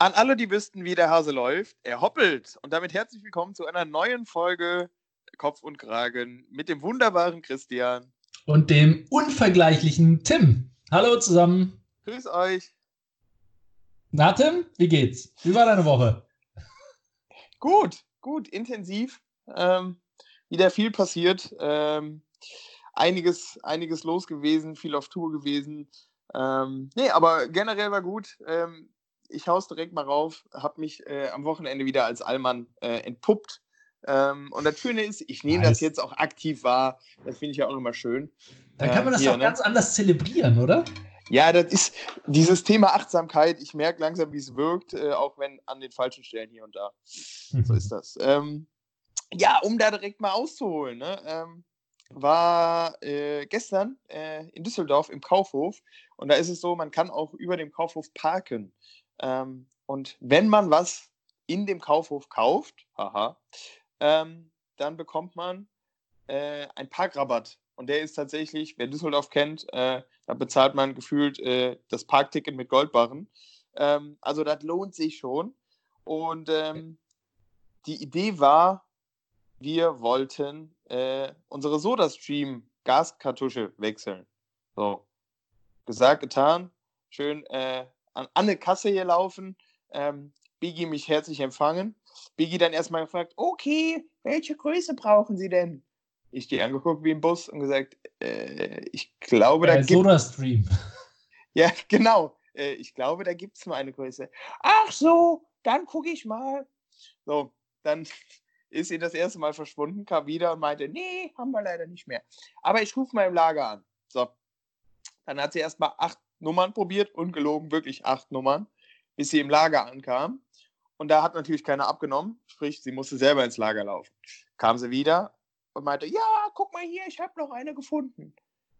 An alle, die wüssten, wie der Hase läuft, er hoppelt. Und damit herzlich willkommen zu einer neuen Folge Kopf und Kragen mit dem wunderbaren Christian. Und dem unvergleichlichen Tim. Hallo zusammen. Grüß euch. Na, Tim, wie geht's? Wie war deine Woche? Gut, gut, intensiv. Ähm, wieder viel passiert. Ähm, einiges, einiges los gewesen, viel auf Tour gewesen. Ähm, nee, aber generell war gut. Ähm, ich hau's direkt mal rauf, habe mich äh, am Wochenende wieder als Allmann äh, entpuppt. Ähm, und das Schöne ist, ich nehme nice. das jetzt auch aktiv wahr. Das finde ich ja auch immer schön. Dann kann man das hier, auch ne? ganz anders zelebrieren, oder? Ja, das ist dieses Thema Achtsamkeit. Ich merke langsam, wie es wirkt, äh, auch wenn an den falschen Stellen hier und da. so ist das. Ähm, ja, um da direkt mal auszuholen. Ne? Ähm, war äh, gestern äh, in Düsseldorf im Kaufhof und da ist es so, man kann auch über dem Kaufhof parken. Ähm, und wenn man was in dem Kaufhof kauft, haha, ähm, dann bekommt man äh, einen Parkrabatt. Und der ist tatsächlich, wer Düsseldorf kennt, äh, da bezahlt man gefühlt äh, das Parkticket mit Goldbarren. Ähm, also das lohnt sich schon. Und ähm, die Idee war, wir wollten äh, unsere SodaStream Gaskartusche wechseln. So, gesagt, getan. Schön äh, an, an eine Kasse hier laufen. Ähm, Biggie mich herzlich empfangen. Biggie dann erstmal gefragt, okay, welche Größe brauchen Sie denn? Ich die angeguckt wie im Bus und gesagt, äh, ich glaube, da äh, gibt SodaStream. Ja, genau. Äh, ich glaube, da gibt es nur eine Größe. Ach so, dann gucke ich mal. So, dann ist sie das erste Mal verschwunden, kam wieder und meinte, nee, haben wir leider nicht mehr. Aber ich rufe mal im Lager an. So. Dann hat sie erstmal acht Nummern probiert, ungelogen, wirklich acht Nummern, bis sie im Lager ankam. Und da hat natürlich keiner abgenommen, sprich, sie musste selber ins Lager laufen. Kam sie wieder und meinte, ja, guck mal hier, ich habe noch eine gefunden.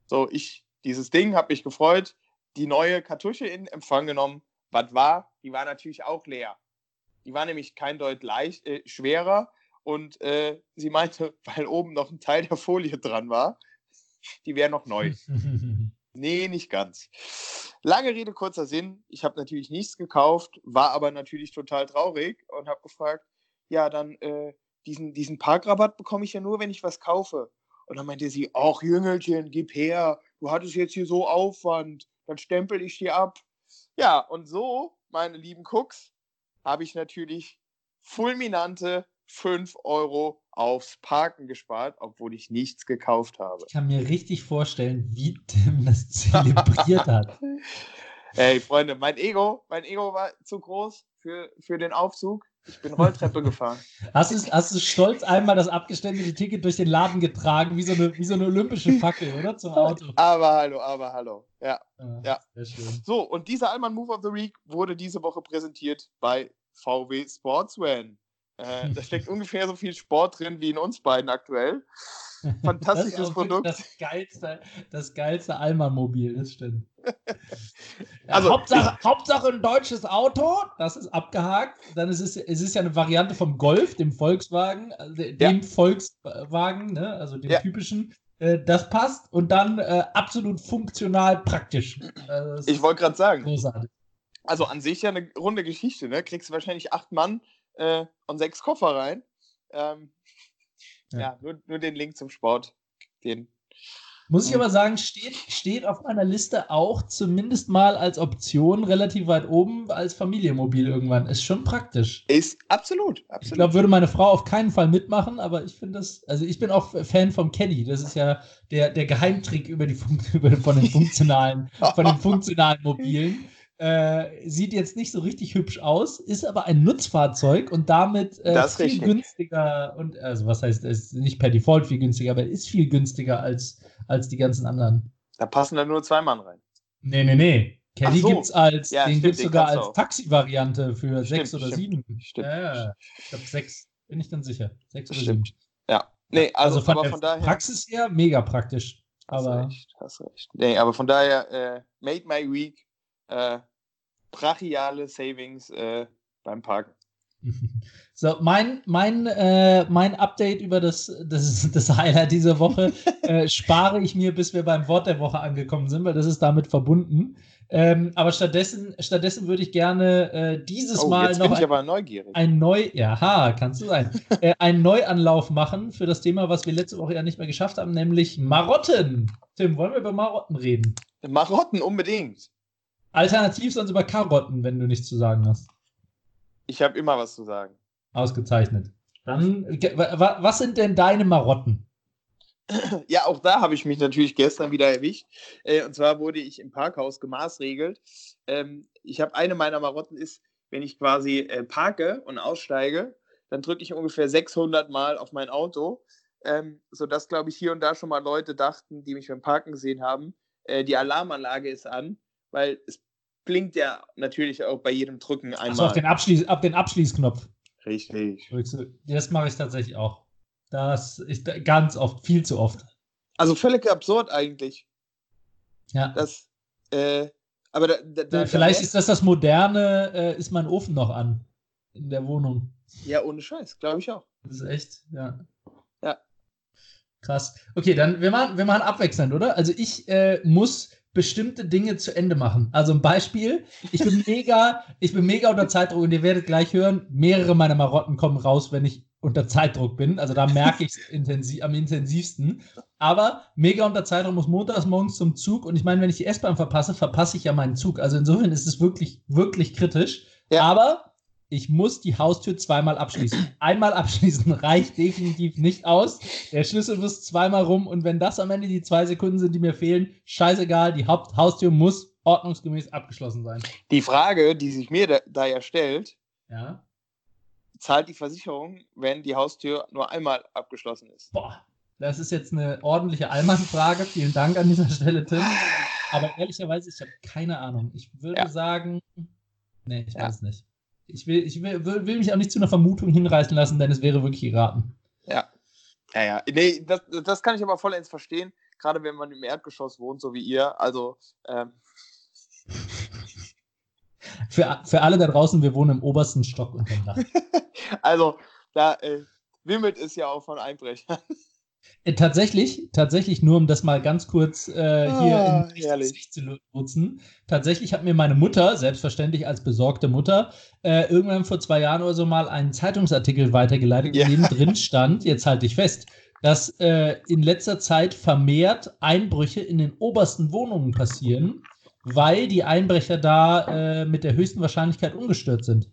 So, ich, dieses Ding, habe mich gefreut, die neue Kartusche in Empfang genommen. Was war? Die war natürlich auch leer. Die war nämlich kein Deut leicht, äh, schwerer. Und äh, sie meinte, weil oben noch ein Teil der Folie dran war, die wäre noch neu. Nee, nicht ganz. Lange Rede, kurzer Sinn. Ich habe natürlich nichts gekauft, war aber natürlich total traurig und habe gefragt, ja, dann äh, diesen, diesen Parkrabatt bekomme ich ja nur, wenn ich was kaufe. Und dann meinte sie, ach Jüngelchen, gib her, du hattest jetzt hier so Aufwand, dann stempel ich dir ab. Ja, und so, meine lieben Cooks, habe ich natürlich fulminante 5 Euro aufs Parken gespart, obwohl ich nichts gekauft habe. Ich kann mir richtig vorstellen, wie Tim das zelebriert hat. Ey, Freunde, mein Ego, mein Ego war zu groß für, für den Aufzug. Ich bin Rolltreppe gefahren. Hast du, hast du stolz einmal das abgestellte Ticket durch den Laden getragen, wie so eine, wie so eine olympische Fackel, oder? Zum Auto. Aber hallo, aber hallo. Ja. Ah, ja. Sehr schön. So, und dieser Allmann Move of the Week wurde diese Woche präsentiert bei VW Sportswan. Äh, da steckt ungefähr so viel Sport drin wie in uns beiden aktuell. Fantastisches das Produkt. Das geilste, das geilste Alma-Mobil, das stimmt. ja, also, Hauptsache, ich, Hauptsache ein deutsches Auto, das ist abgehakt. Dann ist es, es ist ja eine Variante vom Golf, dem Volkswagen, also dem ja. Volkswagen, ne? also dem ja. typischen. Äh, das passt und dann äh, absolut funktional praktisch. Also ich wollte gerade sagen. Großartig. Also an sich ja eine runde Geschichte, ne? Kriegst du wahrscheinlich acht Mann äh, und sechs Koffer rein. Ähm, ja, ja nur, nur, den Link zum Sport. Den, Muss ich aber sagen, steht, steht auf meiner Liste auch zumindest mal als Option relativ weit oben als Familienmobil irgendwann. Ist schon praktisch. Ist absolut, absolut. Ich glaube, würde meine Frau auf keinen Fall mitmachen, aber ich finde das, also ich bin auch Fan vom Caddy. Das ist ja der, der Geheimtrick über die über, von den funktionalen, von den funktionalen Mobilen. Äh, sieht jetzt nicht so richtig hübsch aus, ist aber ein Nutzfahrzeug und damit äh, viel richtig. günstiger und also was heißt, es ist nicht per Default viel günstiger, aber ist viel günstiger als, als die ganzen anderen. Da passen dann nur zwei Mann rein. Nee, nee, nee. Caddy so. gibt's als, ja, den gibt es sogar als Taxi-Variante für stimmt, sechs oder stimmt, sieben. Stimmt. Ja, ich glaube sechs, bin ich dann sicher. Sechs oder stimmt. sieben. Ja. Nee, also, also von, aber von daher. Praxis her mega praktisch. Hast aber, recht, hast recht. Nee, aber von daher, äh, made my week äh, brachiale Savings äh, beim Parken. So, mein, mein, äh, mein Update über das, das, das Highlight dieser Woche äh, spare ich mir, bis wir beim Wort der Woche angekommen sind, weil das ist damit verbunden. Ähm, aber stattdessen, stattdessen würde ich gerne äh, dieses oh, Mal noch ein, ein neu, ja, kannst du sein, äh, einen Neuanlauf machen für das Thema, was wir letzte Woche ja nicht mehr geschafft haben, nämlich Marotten. Tim, wollen wir über Marotten reden? Marotten unbedingt. Alternativ sonst über Karotten, wenn du nichts zu sagen hast. Ich habe immer was zu sagen. Ausgezeichnet. Dann, was sind denn deine Marotten? Ja, auch da habe ich mich natürlich gestern wieder erwischt. Äh, und zwar wurde ich im Parkhaus gemaßregelt. Ähm, ich habe eine meiner Marotten ist, wenn ich quasi äh, parke und aussteige, dann drücke ich ungefähr 600 Mal auf mein Auto, ähm, sodass, glaube ich, hier und da schon mal Leute dachten, die mich beim Parken gesehen haben, äh, die Alarmanlage ist an, weil es blinkt ja natürlich auch bei jedem Drücken einmal. Also auf den, Abschließ, ab den Abschließknopf. Richtig. Das mache ich tatsächlich auch. Das ist ganz oft, viel zu oft. Also völlig absurd eigentlich. Ja. Das, äh, aber da, da, da, Vielleicht ist das das moderne, äh, ist mein Ofen noch an in der Wohnung. Ja, ohne Scheiß, glaube ich auch. Das ist echt, ja. Ja. Krass. Okay, dann wir machen, wir machen abwechselnd, oder? Also ich äh, muss bestimmte Dinge zu Ende machen. Also ein Beispiel, ich bin mega, ich bin mega unter Zeitdruck und ihr werdet gleich hören, mehrere meiner Marotten kommen raus, wenn ich unter Zeitdruck bin. Also da merke ich es intensiv, am intensivsten. Aber mega unter Zeitdruck muss montags morgens zum Zug. Und ich meine, wenn ich die S-Bahn verpasse, verpasse ich ja meinen Zug. Also insofern ist es wirklich, wirklich kritisch. Ja. Aber ich muss die Haustür zweimal abschließen. Einmal abschließen reicht definitiv nicht aus. Der Schlüssel muss zweimal rum. Und wenn das am Ende die zwei Sekunden sind, die mir fehlen, scheißegal, die Haupt Haustür muss ordnungsgemäß abgeschlossen sein. Die Frage, die sich mir da, da ja stellt, ja zahlt die Versicherung, wenn die Haustür nur einmal abgeschlossen ist? Boah, das ist jetzt eine ordentliche Allmannfrage. Vielen Dank an dieser Stelle, Tim. Aber ehrlicherweise, ich habe keine Ahnung. Ich würde ja. sagen, nee, ich ja. weiß es nicht. Ich, will, ich will, will, mich auch nicht zu einer Vermutung hinreißen lassen, denn es wäre wirklich geraten. Ja. Ja, ja. Nee, das, das kann ich aber vollends verstehen, gerade wenn man im Erdgeschoss wohnt, so wie ihr. Also, ähm, für, für alle da draußen, wir wohnen im obersten Stock also, da äh, wimmelt es ja auch von Einbrechern. Äh, tatsächlich, tatsächlich, nur um das mal ganz kurz äh, hier ah, in Licht zu nutzen. Tatsächlich hat mir meine Mutter, selbstverständlich als besorgte Mutter, äh, irgendwann vor zwei Jahren oder so mal einen Zeitungsartikel weitergeleitet, ja. in dem drin stand, jetzt halte ich fest, dass äh, in letzter Zeit vermehrt Einbrüche in den obersten Wohnungen passieren weil die Einbrecher da äh, mit der höchsten Wahrscheinlichkeit ungestört sind.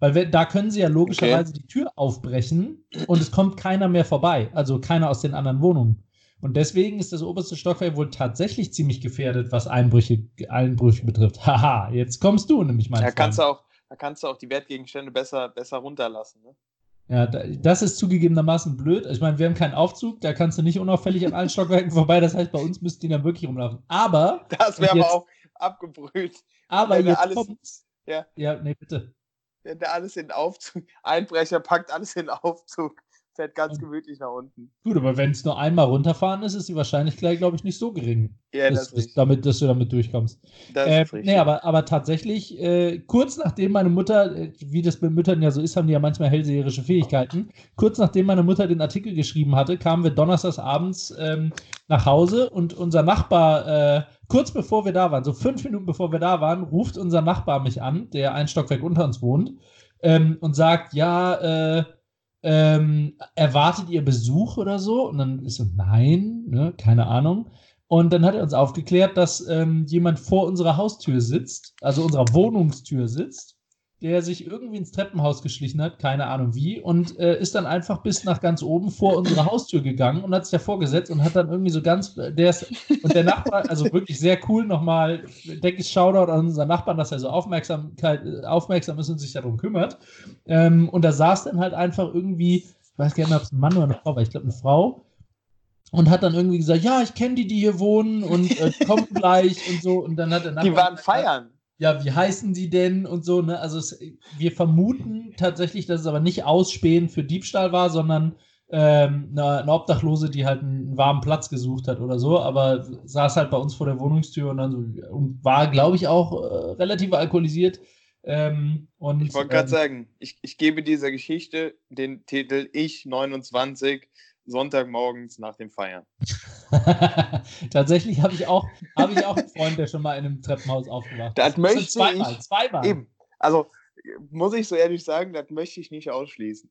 Weil wir, da können sie ja logischerweise okay. die Tür aufbrechen und es kommt keiner mehr vorbei. Also keiner aus den anderen Wohnungen. Und deswegen ist das oberste Stockwerk wohl tatsächlich ziemlich gefährdet, was Einbrüche, Einbrüche betrifft. Haha, jetzt kommst du nämlich mal. Da kannst du auch, da kannst du auch die Wertgegenstände besser, besser runterlassen. Ne? Ja, das ist zugegebenermaßen blöd. Ich meine, wir haben keinen Aufzug, da kannst du nicht unauffällig an allen Stockwerken vorbei. Das heißt, bei uns müssten die dann wirklich rumlaufen. Aber. Das wäre aber auch, abgebrüht. Aber jetzt alles, kommt's. Ja. ja, nee, bitte. Der alles in den Aufzug, Einbrecher packt alles in den Aufzug, fährt ganz gemütlich nach unten. Gut, aber wenn es nur einmal runterfahren ist, ist die Wahrscheinlichkeit, glaube ich, nicht so gering. Ja, dass, das damit, dass du damit durchkommst. Das äh, ist richtig. Nee, aber, aber tatsächlich, äh, kurz nachdem meine Mutter, äh, wie das bei Müttern ja so ist, haben die ja manchmal hellseherische Fähigkeiten. Kurz nachdem meine Mutter den Artikel geschrieben hatte, kamen wir donnerstags abends ähm, nach Hause und unser Nachbar, äh, kurz bevor wir da waren, so fünf Minuten bevor wir da waren, ruft unser Nachbar mich an, der ein Stockwerk unter uns wohnt, ähm, und sagt, ja, äh, ähm, erwartet ihr Besuch oder so? Und dann ist so, nein, ne, keine Ahnung. Und dann hat er uns aufgeklärt, dass ähm, jemand vor unserer Haustür sitzt, also unserer Wohnungstür sitzt, der sich irgendwie ins Treppenhaus geschlichen hat, keine Ahnung wie, und äh, ist dann einfach bis nach ganz oben vor unsere Haustür gegangen und hat sich davor gesetzt und hat dann irgendwie so ganz, der ist, und der Nachbar, also wirklich sehr cool, nochmal, denke ich, Shoutout an unseren Nachbarn, dass er so Aufmerksamkeit, aufmerksam ist und sich darum kümmert. Ähm, und da saß dann halt einfach irgendwie, ich weiß gar nicht mehr, ob es ein Mann oder eine Frau war, ich glaube eine Frau, und hat dann irgendwie gesagt, ja, ich kenne die, die hier wohnen und äh, kommen gleich und so. Und dann hat Nachbar. Die waren feiern ja, wie heißen die denn und so, ne? Also es, wir vermuten tatsächlich, dass es aber nicht Ausspähen für Diebstahl war, sondern ähm, eine, eine, Obdachlose, die halt einen warmen Platz gesucht hat oder so, aber saß halt bei uns vor der Wohnungstür und dann so und war, glaube ich, auch äh, relativ alkoholisiert. Ähm, und, ich wollte gerade ähm, sagen, ich, ich gebe dieser Geschichte den Titel Ich 29 Sonntagmorgens nach dem Feiern. Tatsächlich habe ich, auch, hab ich auch einen Freund, der schon mal in einem Treppenhaus aufgewacht Das möchte zweimal, ich. zweimal. Eben. Also muss ich so ehrlich sagen, das möchte ich nicht ausschließen.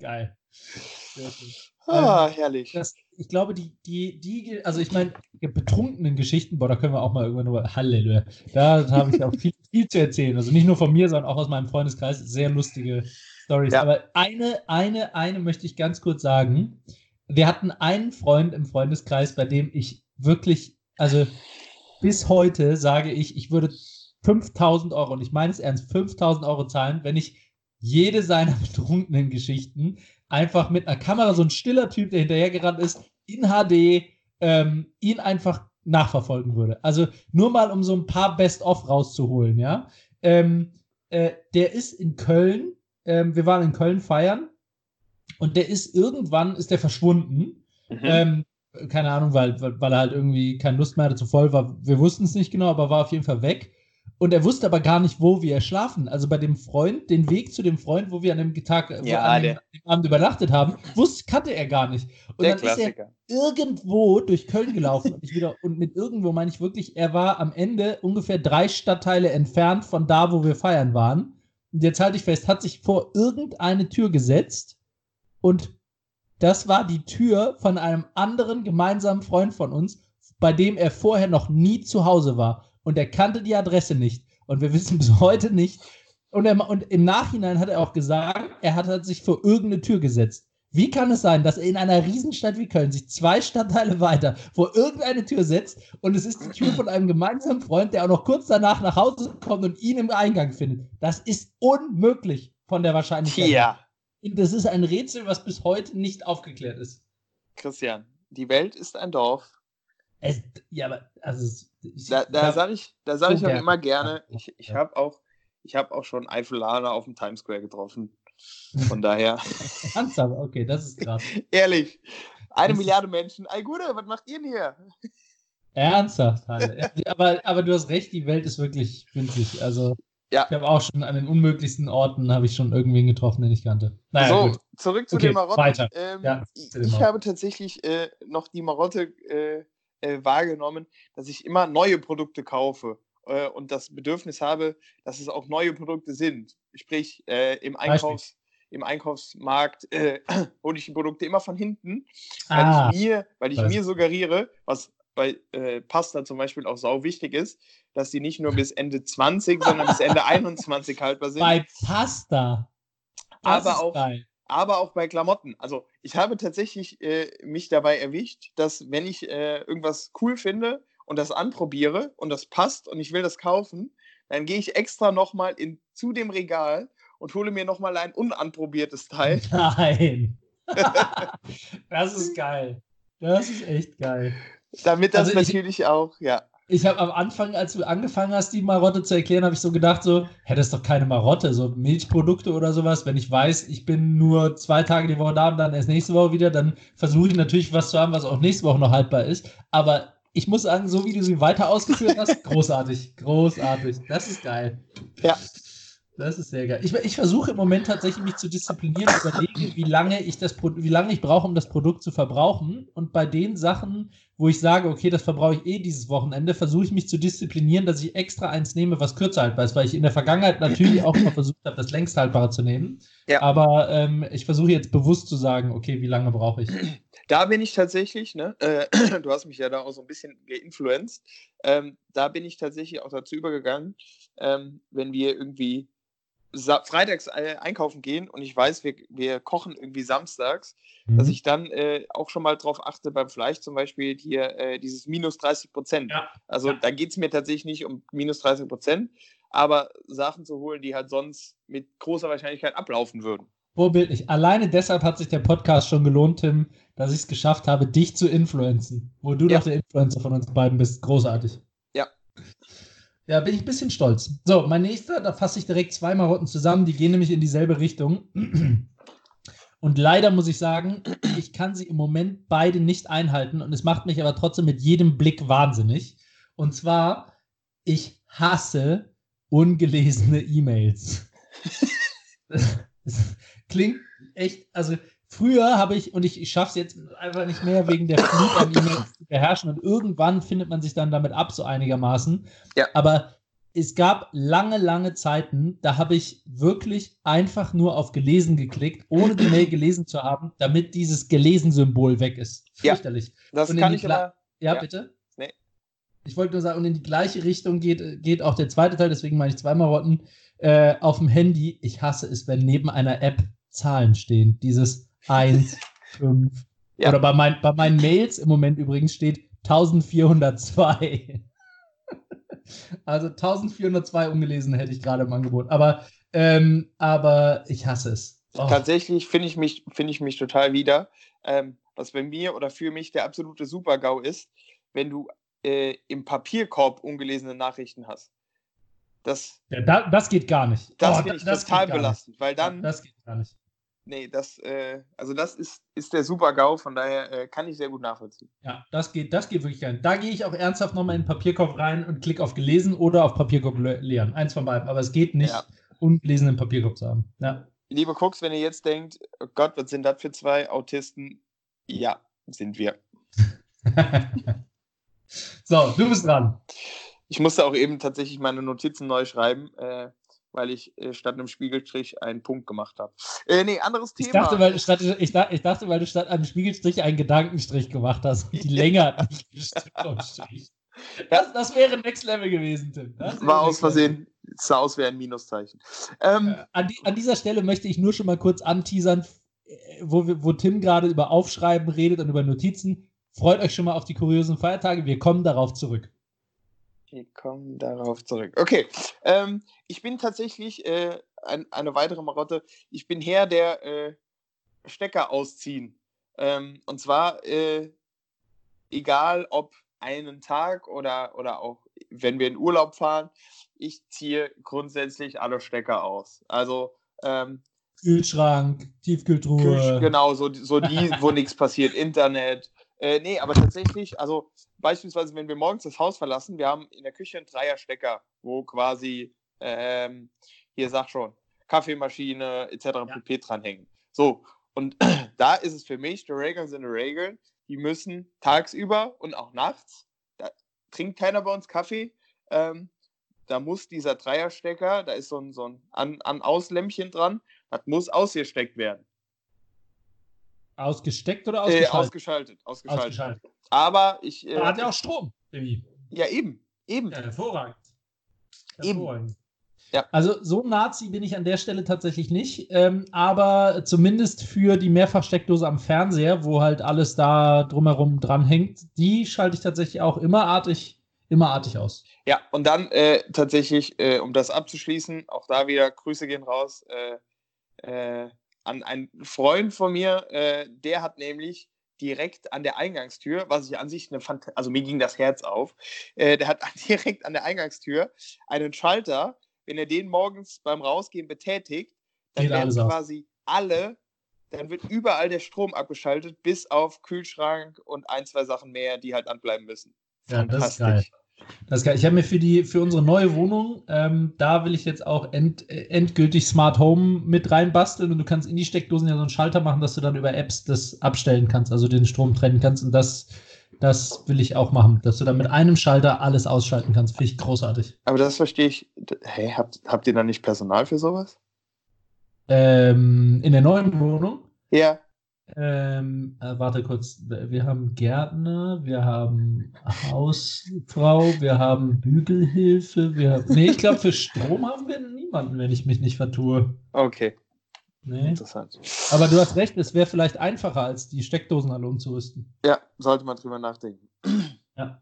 Geil. Sehr schön. Ah, herrlich. Das, ich glaube, die, die, die, also ich meine, betrunkenen Geschichten, boah, da können wir auch mal irgendwann nur, Halleluja, da habe ich auch viel, viel zu erzählen. Also nicht nur von mir, sondern auch aus meinem Freundeskreis. Sehr lustige Stories. Ja. Aber eine, eine, eine möchte ich ganz kurz sagen. Wir hatten einen Freund im Freundeskreis, bei dem ich wirklich, also bis heute sage ich, ich würde 5000 Euro, und ich meine es ernst, 5000 Euro zahlen, wenn ich jede seiner betrunkenen Geschichten einfach mit einer Kamera, so ein stiller Typ, der hinterhergerannt ist, in HD, ähm, ihn einfach nachverfolgen würde. Also nur mal, um so ein paar Best-of rauszuholen, ja. Ähm, äh, der ist in Köln, ähm, wir waren in Köln feiern und der ist irgendwann, ist der verschwunden. Mhm. Ähm, keine Ahnung, weil, weil, er halt irgendwie keine Lust mehr hatte, zu voll war. Wir wussten es nicht genau, aber war auf jeden Fall weg. Und er wusste aber gar nicht, wo wir schlafen. Also bei dem Freund, den Weg zu dem Freund, wo wir an dem Tag, Ja, an dem Abend übernachtet haben, wusste, kannte er gar nicht. Und Der dann ist er Klassiker. irgendwo durch Köln gelaufen und wieder, und mit irgendwo meine ich wirklich, er war am Ende ungefähr drei Stadtteile entfernt von da, wo wir feiern waren. Jetzt halte ich fest, hat sich vor irgendeine Tür gesetzt und das war die Tür von einem anderen gemeinsamen Freund von uns, bei dem er vorher noch nie zu Hause war. Und er kannte die Adresse nicht. Und wir wissen bis heute nicht. Und, er, und im Nachhinein hat er auch gesagt, er hat, hat sich vor irgendeine Tür gesetzt. Wie kann es sein, dass er in einer Riesenstadt wie Köln sich zwei Stadtteile weiter vor irgendeine Tür setzt und es ist die Tür von einem gemeinsamen Freund, der auch noch kurz danach nach Hause kommt und ihn im Eingang findet? Das ist unmöglich von der Wahrscheinlichkeit. Und Das ist ein Rätsel, was bis heute nicht aufgeklärt ist. Christian, die Welt ist ein Dorf. Es, ja, aber also ich, Da, da sage ich, da sag ich auch immer gerne, ich, ich Ja. habe auch, ich habe auch schon Eifelaner auf dem Times Square getroffen. Von daher, ernsthaft, okay, das ist krass. ehrlich, eine Milliarde Menschen. Ey, Gute, was macht ihr denn hier? Ernsthaft, Halle. aber, aber du hast recht, die Welt ist wirklich winzig. Also Ja. ich habe auch schon an den unmöglichsten Orten habe ich schon irgendwen getroffen, den ich kannte. Naja, so, gut. zurück zu Okay, den Marotten. weiter. Ähm, Ja, ich ich habe tatsächlich äh, noch die Marotte äh, äh, wahrgenommen, dass ich immer neue Produkte kaufe äh, und das Bedürfnis habe, dass es auch neue Produkte sind. Sprich, äh, im, Einkaufs-, im Einkaufsmarkt äh, hole ich die Produkte immer von hinten, weil Ah, ich mir, weil ich mir suggeriere, was bei äh, Pasta zum Beispiel auch sau wichtig ist, dass die nicht nur bis Ende 20, sondern bis Ende 21 haltbar sind. bei Pasta. Das Aber auch- geil. aber auch bei Klamotten. Also ich habe tatsächlich äh, mich dabei erwischt, dass wenn ich äh, irgendwas cool finde und das anprobiere und das passt und ich will das kaufen, dann gehe ich extra nochmal zu dem Regal und hole mir nochmal ein unanprobiertes Teil. Nein. das ist geil. Das ist echt geil. Damit das Also ich- natürlich auch, ja. Ich habe am Anfang, als du angefangen hast, die Marotte zu erklären, habe ich so gedacht, so, hä, das ist doch keine Marotte, so Milchprodukte oder sowas. Wenn ich weiß, ich bin nur zwei Tage die Woche da und dann erst nächste Woche wieder, dann versuche ich natürlich was zu haben, was auch nächste Woche noch haltbar ist. Aber ich muss sagen, so wie du sie weiter ausgeführt hast, großartig, großartig. Das ist geil. Ja. Das ist sehr geil. Ich, ich versuche im Moment tatsächlich mich zu disziplinieren, überlege, wie lange ich das wie lange ich brauche, um das Produkt zu verbrauchen. Und bei den Sachen, wo ich sage, okay, das verbrauche ich eh dieses Wochenende, versuche ich mich zu disziplinieren, dass ich extra eins nehme, was kürzer haltbar ist, weil ich in der Vergangenheit natürlich auch mal versucht habe, das längst haltbare zu nehmen. Ja. Aber ähm, ich versuche jetzt bewusst zu sagen, okay, wie lange brauche ich? Da bin ich tatsächlich, ne, äh, du hast mich ja da auch so ein bisschen geinfluenced, ähm, da bin ich tatsächlich auch dazu übergegangen, ähm, wenn wir irgendwie sa- freitags äh, einkaufen gehen und ich weiß, wir, wir kochen irgendwie samstags, dass Mhm. ich dann äh, auch schon mal drauf achte, beim Fleisch zum Beispiel hier äh, dieses minus 30 Prozent. Ja. Also Ja. da geht es mir tatsächlich nicht um minus 30 Prozent, aber Sachen zu holen, die halt sonst mit großer Wahrscheinlichkeit ablaufen würden. Vorbildlich. Alleine deshalb hat sich der Podcast schon gelohnt, Tim, dass ich es geschafft habe, dich zu influenzen. Wo du Ja. doch der Influencer von uns beiden bist. Großartig. Ja. Ja, bin ich ein bisschen stolz. So, mein nächster, da fasse ich direkt zwei Marotten zusammen, die gehen nämlich in dieselbe Richtung. Und leider muss ich sagen, ich kann sie im Moment beide nicht einhalten und es macht mich aber trotzdem mit jedem Blick wahnsinnig. Und zwar, ich hasse ungelesene E-Mails. Klingt echt, also früher habe ich, und ich, ich schaffe es jetzt einfach nicht mehr wegen der Flut an E-Mails zu beherrschen und irgendwann findet man sich dann damit ab, so einigermaßen. Ja. Aber es gab lange, lange Zeiten, da habe ich wirklich einfach nur auf gelesen geklickt, ohne die Mail gelesen zu haben, damit dieses Gelesen-Symbol weg ist. Ja, Fürchterlich. Das Und in kann ich aber. Ja, Ja. bitte? Nee. Ich wollte nur sagen, und in die gleiche Richtung geht, geht auch der zweite Teil, deswegen meine ich zwei Marotten. Äh, auf dem Handy, ich hasse es, wenn neben einer App Zahlen stehen. Dieses 1, 5. Ja. Oder bei, mein, bei meinen Mails im Moment übrigens steht 1402. also 1402 ungelesen hätte ich gerade im Angebot. Aber, ähm, aber ich hasse es. Oh, Tatsächlich finde ich, mich, finde ich mich total wieder. Ähm, was bei mir oder für mich der absolute Super-GAU ist, wenn du äh, im Papierkorb ungelesene Nachrichten hast. Das, ja, da, das geht gar nicht. das Oh, finde ich da- das total geht gar nicht. belastend, weil dann, Das geht gar nicht. nee, das, äh, also das ist, ist der Super-GAU, von daher äh, kann ich sehr gut nachvollziehen. Ja, das geht, das geht wirklich rein. Da gehe ich auch ernsthaft nochmal in den Papierkorb rein und klicke auf gelesen oder auf Papierkorb le leeren. Eins von beiden. Aber es geht nicht, Ja. ungelesen im Papierkorb zu haben. Ja. Liebe Cooks, wenn ihr jetzt denkt, oh Gott, was sind das für zwei Autisten? Ja, sind wir. so, du bist dran. Ich musste auch eben tatsächlich meine Notizen neu schreiben, äh, weil ich äh, statt einem Spiegelstrich einen Punkt gemacht habe. Äh, nee, anderes Ich Thema. dachte, weil, statt, ich, da- ich dachte, weil du statt einem Spiegelstrich einen Gedankenstrich gemacht hast und die Länge hat nicht Strich. Das, das wäre Next Level gewesen, Tim. War aus. Versehen, sah aus wie ein Minuszeichen. Ähm, Äh, an, die, an dieser Stelle möchte ich nur schon mal kurz anteasern, äh, wo, wo Tim gerade über Aufschreiben redet und über Notizen. Freut euch schon mal auf die kuriosen Feiertage. Wir kommen darauf zurück. Wir kommen darauf zurück. Okay, ähm, ich bin tatsächlich äh, ein, eine weitere Marotte. Ich bin Herr der äh, Stecker ausziehen. Ähm, und zwar, äh, egal ob einen Tag oder, oder auch wenn wir in Urlaub fahren, ich ziehe grundsätzlich alle Stecker aus. Also, ähm, Kühlschrank, Tiefkühltruhe. Kühl- genau, so, so die, wo nichts passiert, Internet. Äh, nee, aber tatsächlich, also beispielsweise, wenn wir morgens das Haus verlassen, wir haben in der Küche einen Dreierstecker, wo quasi, ähm, hier sag schon, Kaffeemaschine etc. pp. dranhängen. So, und da ist es für mich, die Regeln sind die Regeln, die müssen tagsüber und auch nachts, da trinkt keiner bei uns Kaffee, ähm, da muss dieser Dreierstecker, da ist so ein, so ein An-Aus-Lämpchen dran, das muss ausgesteckt werden. Ausgesteckt oder Äh, ausgeschaltet? ausgeschaltet, ausgeschaltet. ausgeschaltet. Aber ich. Äh, Da hat ja auch Strom. Baby. ja, eben. Eben. Ja, hervorragend. Eben. Hervorragend. Ja. Also so Nazi bin ich an der Stelle tatsächlich nicht, ähm, aber zumindest für die Mehrfachsteckdose am Fernseher, wo halt alles da drumherum dranhängt, die schalte ich tatsächlich auch immer artig, immer artig aus. Ja, und dann äh, tatsächlich, äh, um das abzuschließen, auch da wieder Grüße gehen raus äh, äh, an einen Freund von mir, äh, der hat nämlich direkt an der Eingangstür, was ich an sich eine Fant also mir ging das Herz auf, äh, der hat direkt an der Eingangstür einen Schalter, wenn er den morgens beim Rausgehen betätigt, dann Geht werden quasi alle, dann wird überall der Strom abgeschaltet, bis auf Kühlschrank und ein, zwei Sachen mehr, die halt anbleiben müssen. Ja, das ist geil. Das ist geil. Ich habe mir für, die, für unsere neue Wohnung, ähm, da will ich jetzt auch end, äh, endgültig Smart Home mit reinbasteln und du kannst in die Steckdosen ja so einen Schalter machen, dass du dann über Apps das abstellen kannst, also den Strom trennen kannst und das, das will ich auch machen, dass du dann mit einem Schalter alles ausschalten kannst. Finde ich großartig. Aber das verstehe ich. Hä, habt, habt ihr da nicht Personal für sowas? Ähm, in der neuen Wohnung, Ja. Ähm, äh, warte kurz, wir haben Gärtner, wir haben Hausfrau, wir haben Bügelhilfe, wir haben, nee, ich glaube für Strom haben wir niemanden, wenn ich mich nicht vertue. Okay, Nee. interessant. Aber du hast recht, es wäre vielleicht einfacher, als die Steckdosen alle umzurüsten. Ja, sollte man drüber nachdenken. Ja.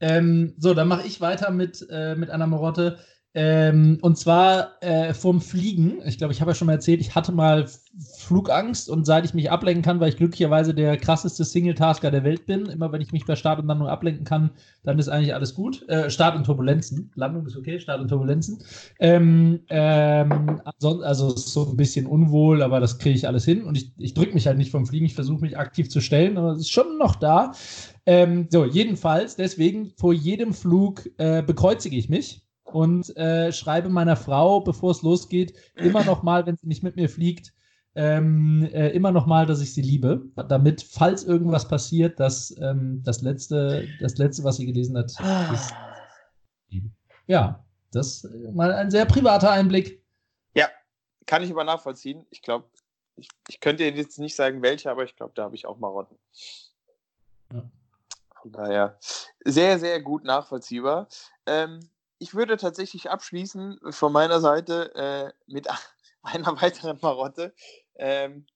Ähm, so, dann mache ich weiter mit, äh, mit einer Marotte. Ähm, und zwar äh, vom Fliegen. Ich glaube, ich habe ja schon mal erzählt, ich hatte mal Flugangst und seit ich mich ablenken kann, weil ich glücklicherweise der krasseste Single-Tasker der Welt bin, immer wenn ich mich bei Start und Landung ablenken kann, dann ist eigentlich alles gut. Äh, Start und Turbulenzen. Landung ist okay, Start und Turbulenzen. Ähm, ähm, also so ein bisschen unwohl, aber das kriege ich alles hin und ich, ich drücke mich halt nicht vom Fliegen, ich versuche mich aktiv zu stellen, aber es ist schon noch da. Ähm, so, jedenfalls, deswegen vor jedem Flug äh, bekreuzige ich mich. Und äh, schreibe meiner Frau, bevor es losgeht, immer noch mal, wenn sie nicht mit mir fliegt, ähm, äh, immer noch mal, dass ich sie liebe, damit, falls irgendwas passiert, dass ähm, das letzte, das letzte, was sie gelesen hat, Ah. ist. Ja, das äh, mal ein sehr privater Einblick. Kann ich aber nachvollziehen. Ich glaube, ich, ich könnte jetzt nicht sagen, welche, aber ich glaube, da habe ich auch Marotten. Ja. Von daher sehr, sehr gut nachvollziehbar. Ähm, ich würde tatsächlich abschließen von meiner Seite äh, mit einer weiteren Marotte. Ähm,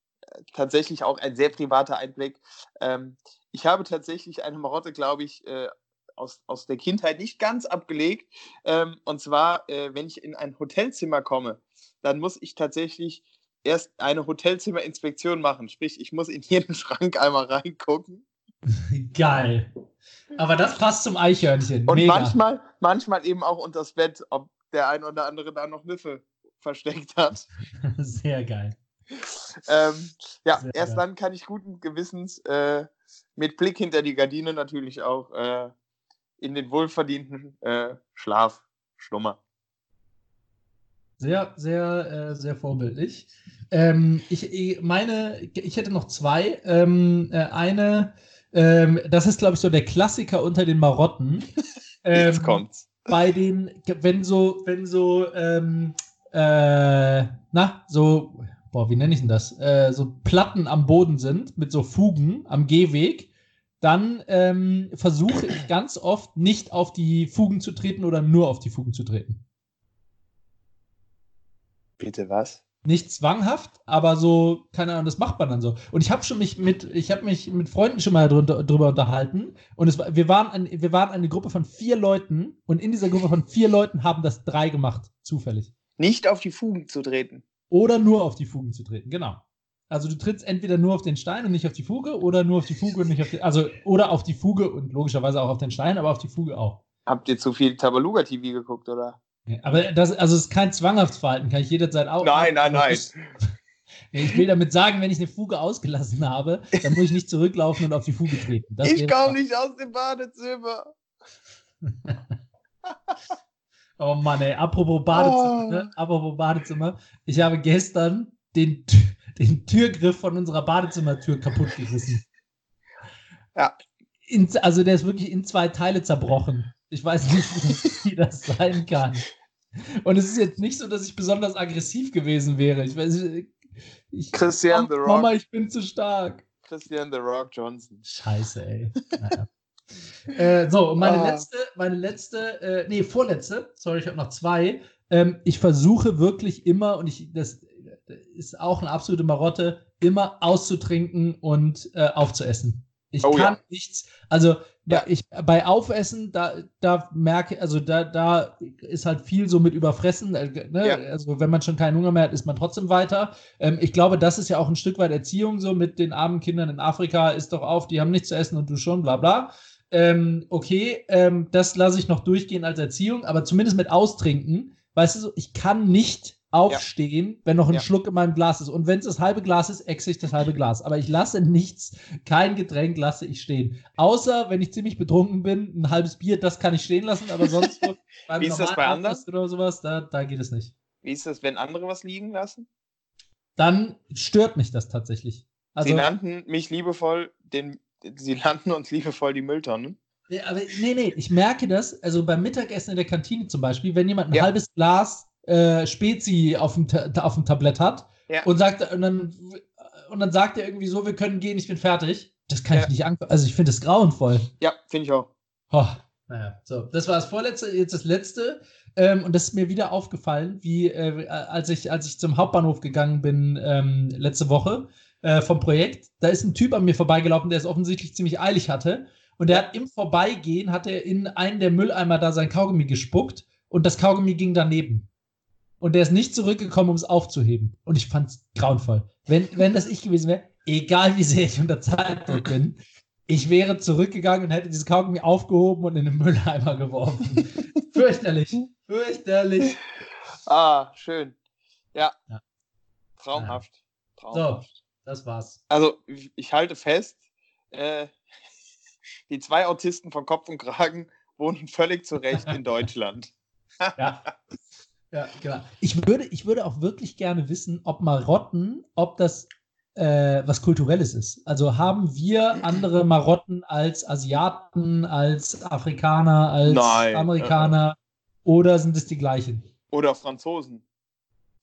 tatsächlich auch ein sehr privater Einblick. Ähm, ich habe tatsächlich eine Marotte, glaube ich, äh, aus, aus der Kindheit nicht ganz abgelegt. Ähm, und zwar, äh, wenn ich in ein Hotelzimmer komme, dann muss ich tatsächlich erst eine Hotelzimmerinspektion machen. Sprich, ich muss in jeden Schrank einmal reingucken. Geil. Aber das passt zum Eichhörnchen. Und Mega. manchmal, manchmal eben auch unter das Bett, ob der ein oder andere da noch Nüffe versteckt hat. Sehr geil. Ähm, ja, Sehr erst geil. dann kann ich guten Gewissens äh, mit Blick hinter die Gardine natürlich auch äh, in den wohlverdienten äh, Schlaf schlummern. Sehr, sehr, äh, sehr vorbildlich. Ähm, ich, ich meine, ich hätte noch zwei. Ähm, äh, eine, ähm, das ist, glaube ich, so der Klassiker unter den Marotten. Jetzt Ähm, kommt's. bei den, wenn so, wenn so, ähm, äh, na, so, boah, wie nenne ich denn das? Äh, so Platten am Boden sind mit so Fugen am Gehweg, dann ähm, versuche ich ganz oft nicht auf die Fugen zu treten oder nur auf die Fugen zu treten. Bitte was? Nicht zwanghaft, aber so, keine Ahnung, das macht man dann so. Und ich habe schon mich mit, ich habe mich mit Freunden schon mal drunter, drüber unterhalten. Und es war, wir, waren ein, wir waren eine Gruppe von vier Leuten und in dieser Gruppe von vier Leuten haben das drei gemacht, zufällig. Nicht auf die Fugen zu treten. Oder nur auf die Fugen zu treten, genau. Also du trittst entweder nur auf den Stein und nicht auf die Fuge oder nur auf die Fuge und nicht auf die, also oder auf die Fuge und logischerweise auch auf den Stein, aber auf die Fuge auch. Habt ihr zu viel Tabaluga TV geguckt, oder? Aber das, also es ist kein zwanghaftes Verhalten, kann ich jederzeit auch. Nein, nein, nein. Ich, ich will damit sagen, wenn ich eine Fuge ausgelassen habe, dann muss ich nicht zurücklaufen und auf die Fuge treten. Das ich komme nicht aus dem Badezimmer. Oh Mann, ey, apropos Badezimmer, Oh. ne? apropos Badezimmer. Ich habe gestern den, den Türgriff von unserer Badezimmertür kaputt gerissen. Ja. In, also der ist wirklich in zwei Teile zerbrochen. Ich weiß nicht, wie das, sein kann. Und es ist jetzt nicht so, dass ich besonders aggressiv gewesen wäre. Ich weiß, ich, Christian The Rock. Mama, ich bin zu stark. Christian The Rock Johnson. Scheiße, ey. Naja. äh, so, und meine Ah. letzte, meine letzte, äh, nee, vorletzte, sorry, ich habe noch zwei. Ähm, ich versuche wirklich immer, und ich, das ist auch eine absolute Marotte, immer auszutrinken und äh, aufzuessen. Ich Oh kann ja. nichts, also Ja. ich, bei Aufessen, da, da merke, also da, da ist halt viel so mit Überfressen. Äh, ne? Ja. Also wenn man schon keinen Hunger mehr hat, ist man trotzdem weiter. Ähm, ich glaube, das ist ja auch ein Stück weit Erziehung, so mit den armen Kindern in Afrika, ist doch auf, die haben nichts zu essen und du schon, bla bla. Ähm, okay, ähm, das lasse ich noch durchgehen als Erziehung, aber zumindest mit Austrinken, weißt du so, ich kann nicht aufstehen, wenn noch ein Ja. Schluck in meinem Glas ist. Und wenn es das halbe Glas ist, exe ich das halbe Glas. Aber ich lasse nichts, kein Getränk lasse ich stehen. Außer, wenn ich ziemlich betrunken bin, ein halbes Bier, das kann ich stehen lassen, aber sonst so beim Wie ist das bei anderen? Oder sowas, da, da geht es nicht. Wie ist das, wenn andere was liegen lassen? Dann stört mich das tatsächlich. Also, sie nannten mich liebevoll den. Sie nannten uns liebevoll die Mülltonnen. Nee, aber nee, nee, ich merke das, also beim Mittagessen in der Kantine zum Beispiel, wenn jemand ein Ja. halbes Glas äh, Spezi auf dem, auf dem Tablett hat Ja. und sagt, und dann, und dann sagt er irgendwie so, wir können gehen, ich bin fertig. Das kann ich Ja. nicht angucken. Also ich finde das grauenvoll. Ja, finde ich auch. Oh, naja, so, das war das vorletzte, jetzt das letzte. Ähm, und das ist mir wieder aufgefallen, wie äh, als, ich, als ich zum Hauptbahnhof gegangen bin ähm, letzte Woche äh, vom Projekt, da ist ein Typ an mir vorbeigelaufen, der es offensichtlich ziemlich eilig hatte. Und der hat im Vorbeigehen, hat er in einen der Mülleimer da sein Kaugummi gespuckt und das Kaugummi ging daneben. Und der ist nicht zurückgekommen, um es aufzuheben. Und ich fand es grauenvoll. Wenn, wenn das ich gewesen wäre, egal wie sehr ich unter Zeitdruck bin, ich wäre zurückgegangen und hätte dieses Kaugummi aufgehoben und in den Mülleimer geworfen. Fürchterlich. Fürchterlich. Ah, schön. Ja. Ja. Traumhaft. Traumhaft. Das war's. Also, ich ich halte fest, äh, die zwei Autisten von Kopf und Kragen wohnen völlig zu Recht in Deutschland. ja. Ja, genau. Ich würde, ich würde auch wirklich gerne wissen, ob Marotten, ob das äh, was Kulturelles ist. Also haben wir andere Marotten als Asiaten, als Afrikaner, als Nein. Amerikaner oder sind es die gleichen? Oder Franzosen.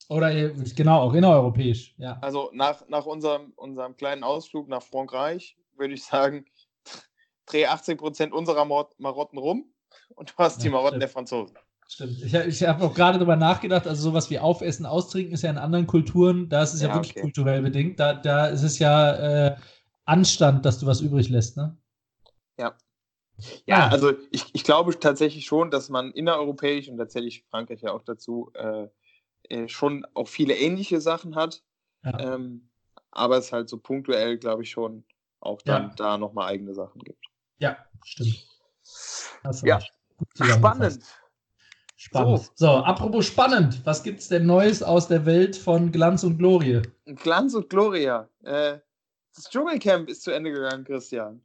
Oder äh, genau, auch innereuropäisch, ja. Also nach, nach unserem, unserem kleinen Ausflug nach Frankreich würde ich sagen, dreh 80% unserer Mor- Marotten rum und du hast die Ja, Marotten stimmt. der Franzosen. Stimmt. Ich, ich habe auch gerade darüber nachgedacht, also sowas wie Aufessen, Austrinken ist ja in anderen Kulturen, da ist es ja, Ja, wirklich okay. kulturell bedingt. Da, da ist es ja äh, Anstand, dass du was übrig lässt, ne? Ja, Ah. also ich, ich glaube tatsächlich schon, dass man innereuropäisch, und da zähle ich Frankreich ja auch dazu, äh, äh, schon auch viele ähnliche Sachen hat. Ja. Ähm, aber es halt so punktuell, glaube ich, schon auch dann Ja. da nochmal eigene Sachen gibt. Ja, stimmt. Ja. Spannend. Spannend. So. apropos spannend, was gibt's denn Neues aus der Welt von Glanz und Glorie? Glanz und Gloria. Äh, das Dschungelcamp ist zu Ende gegangen, Christian.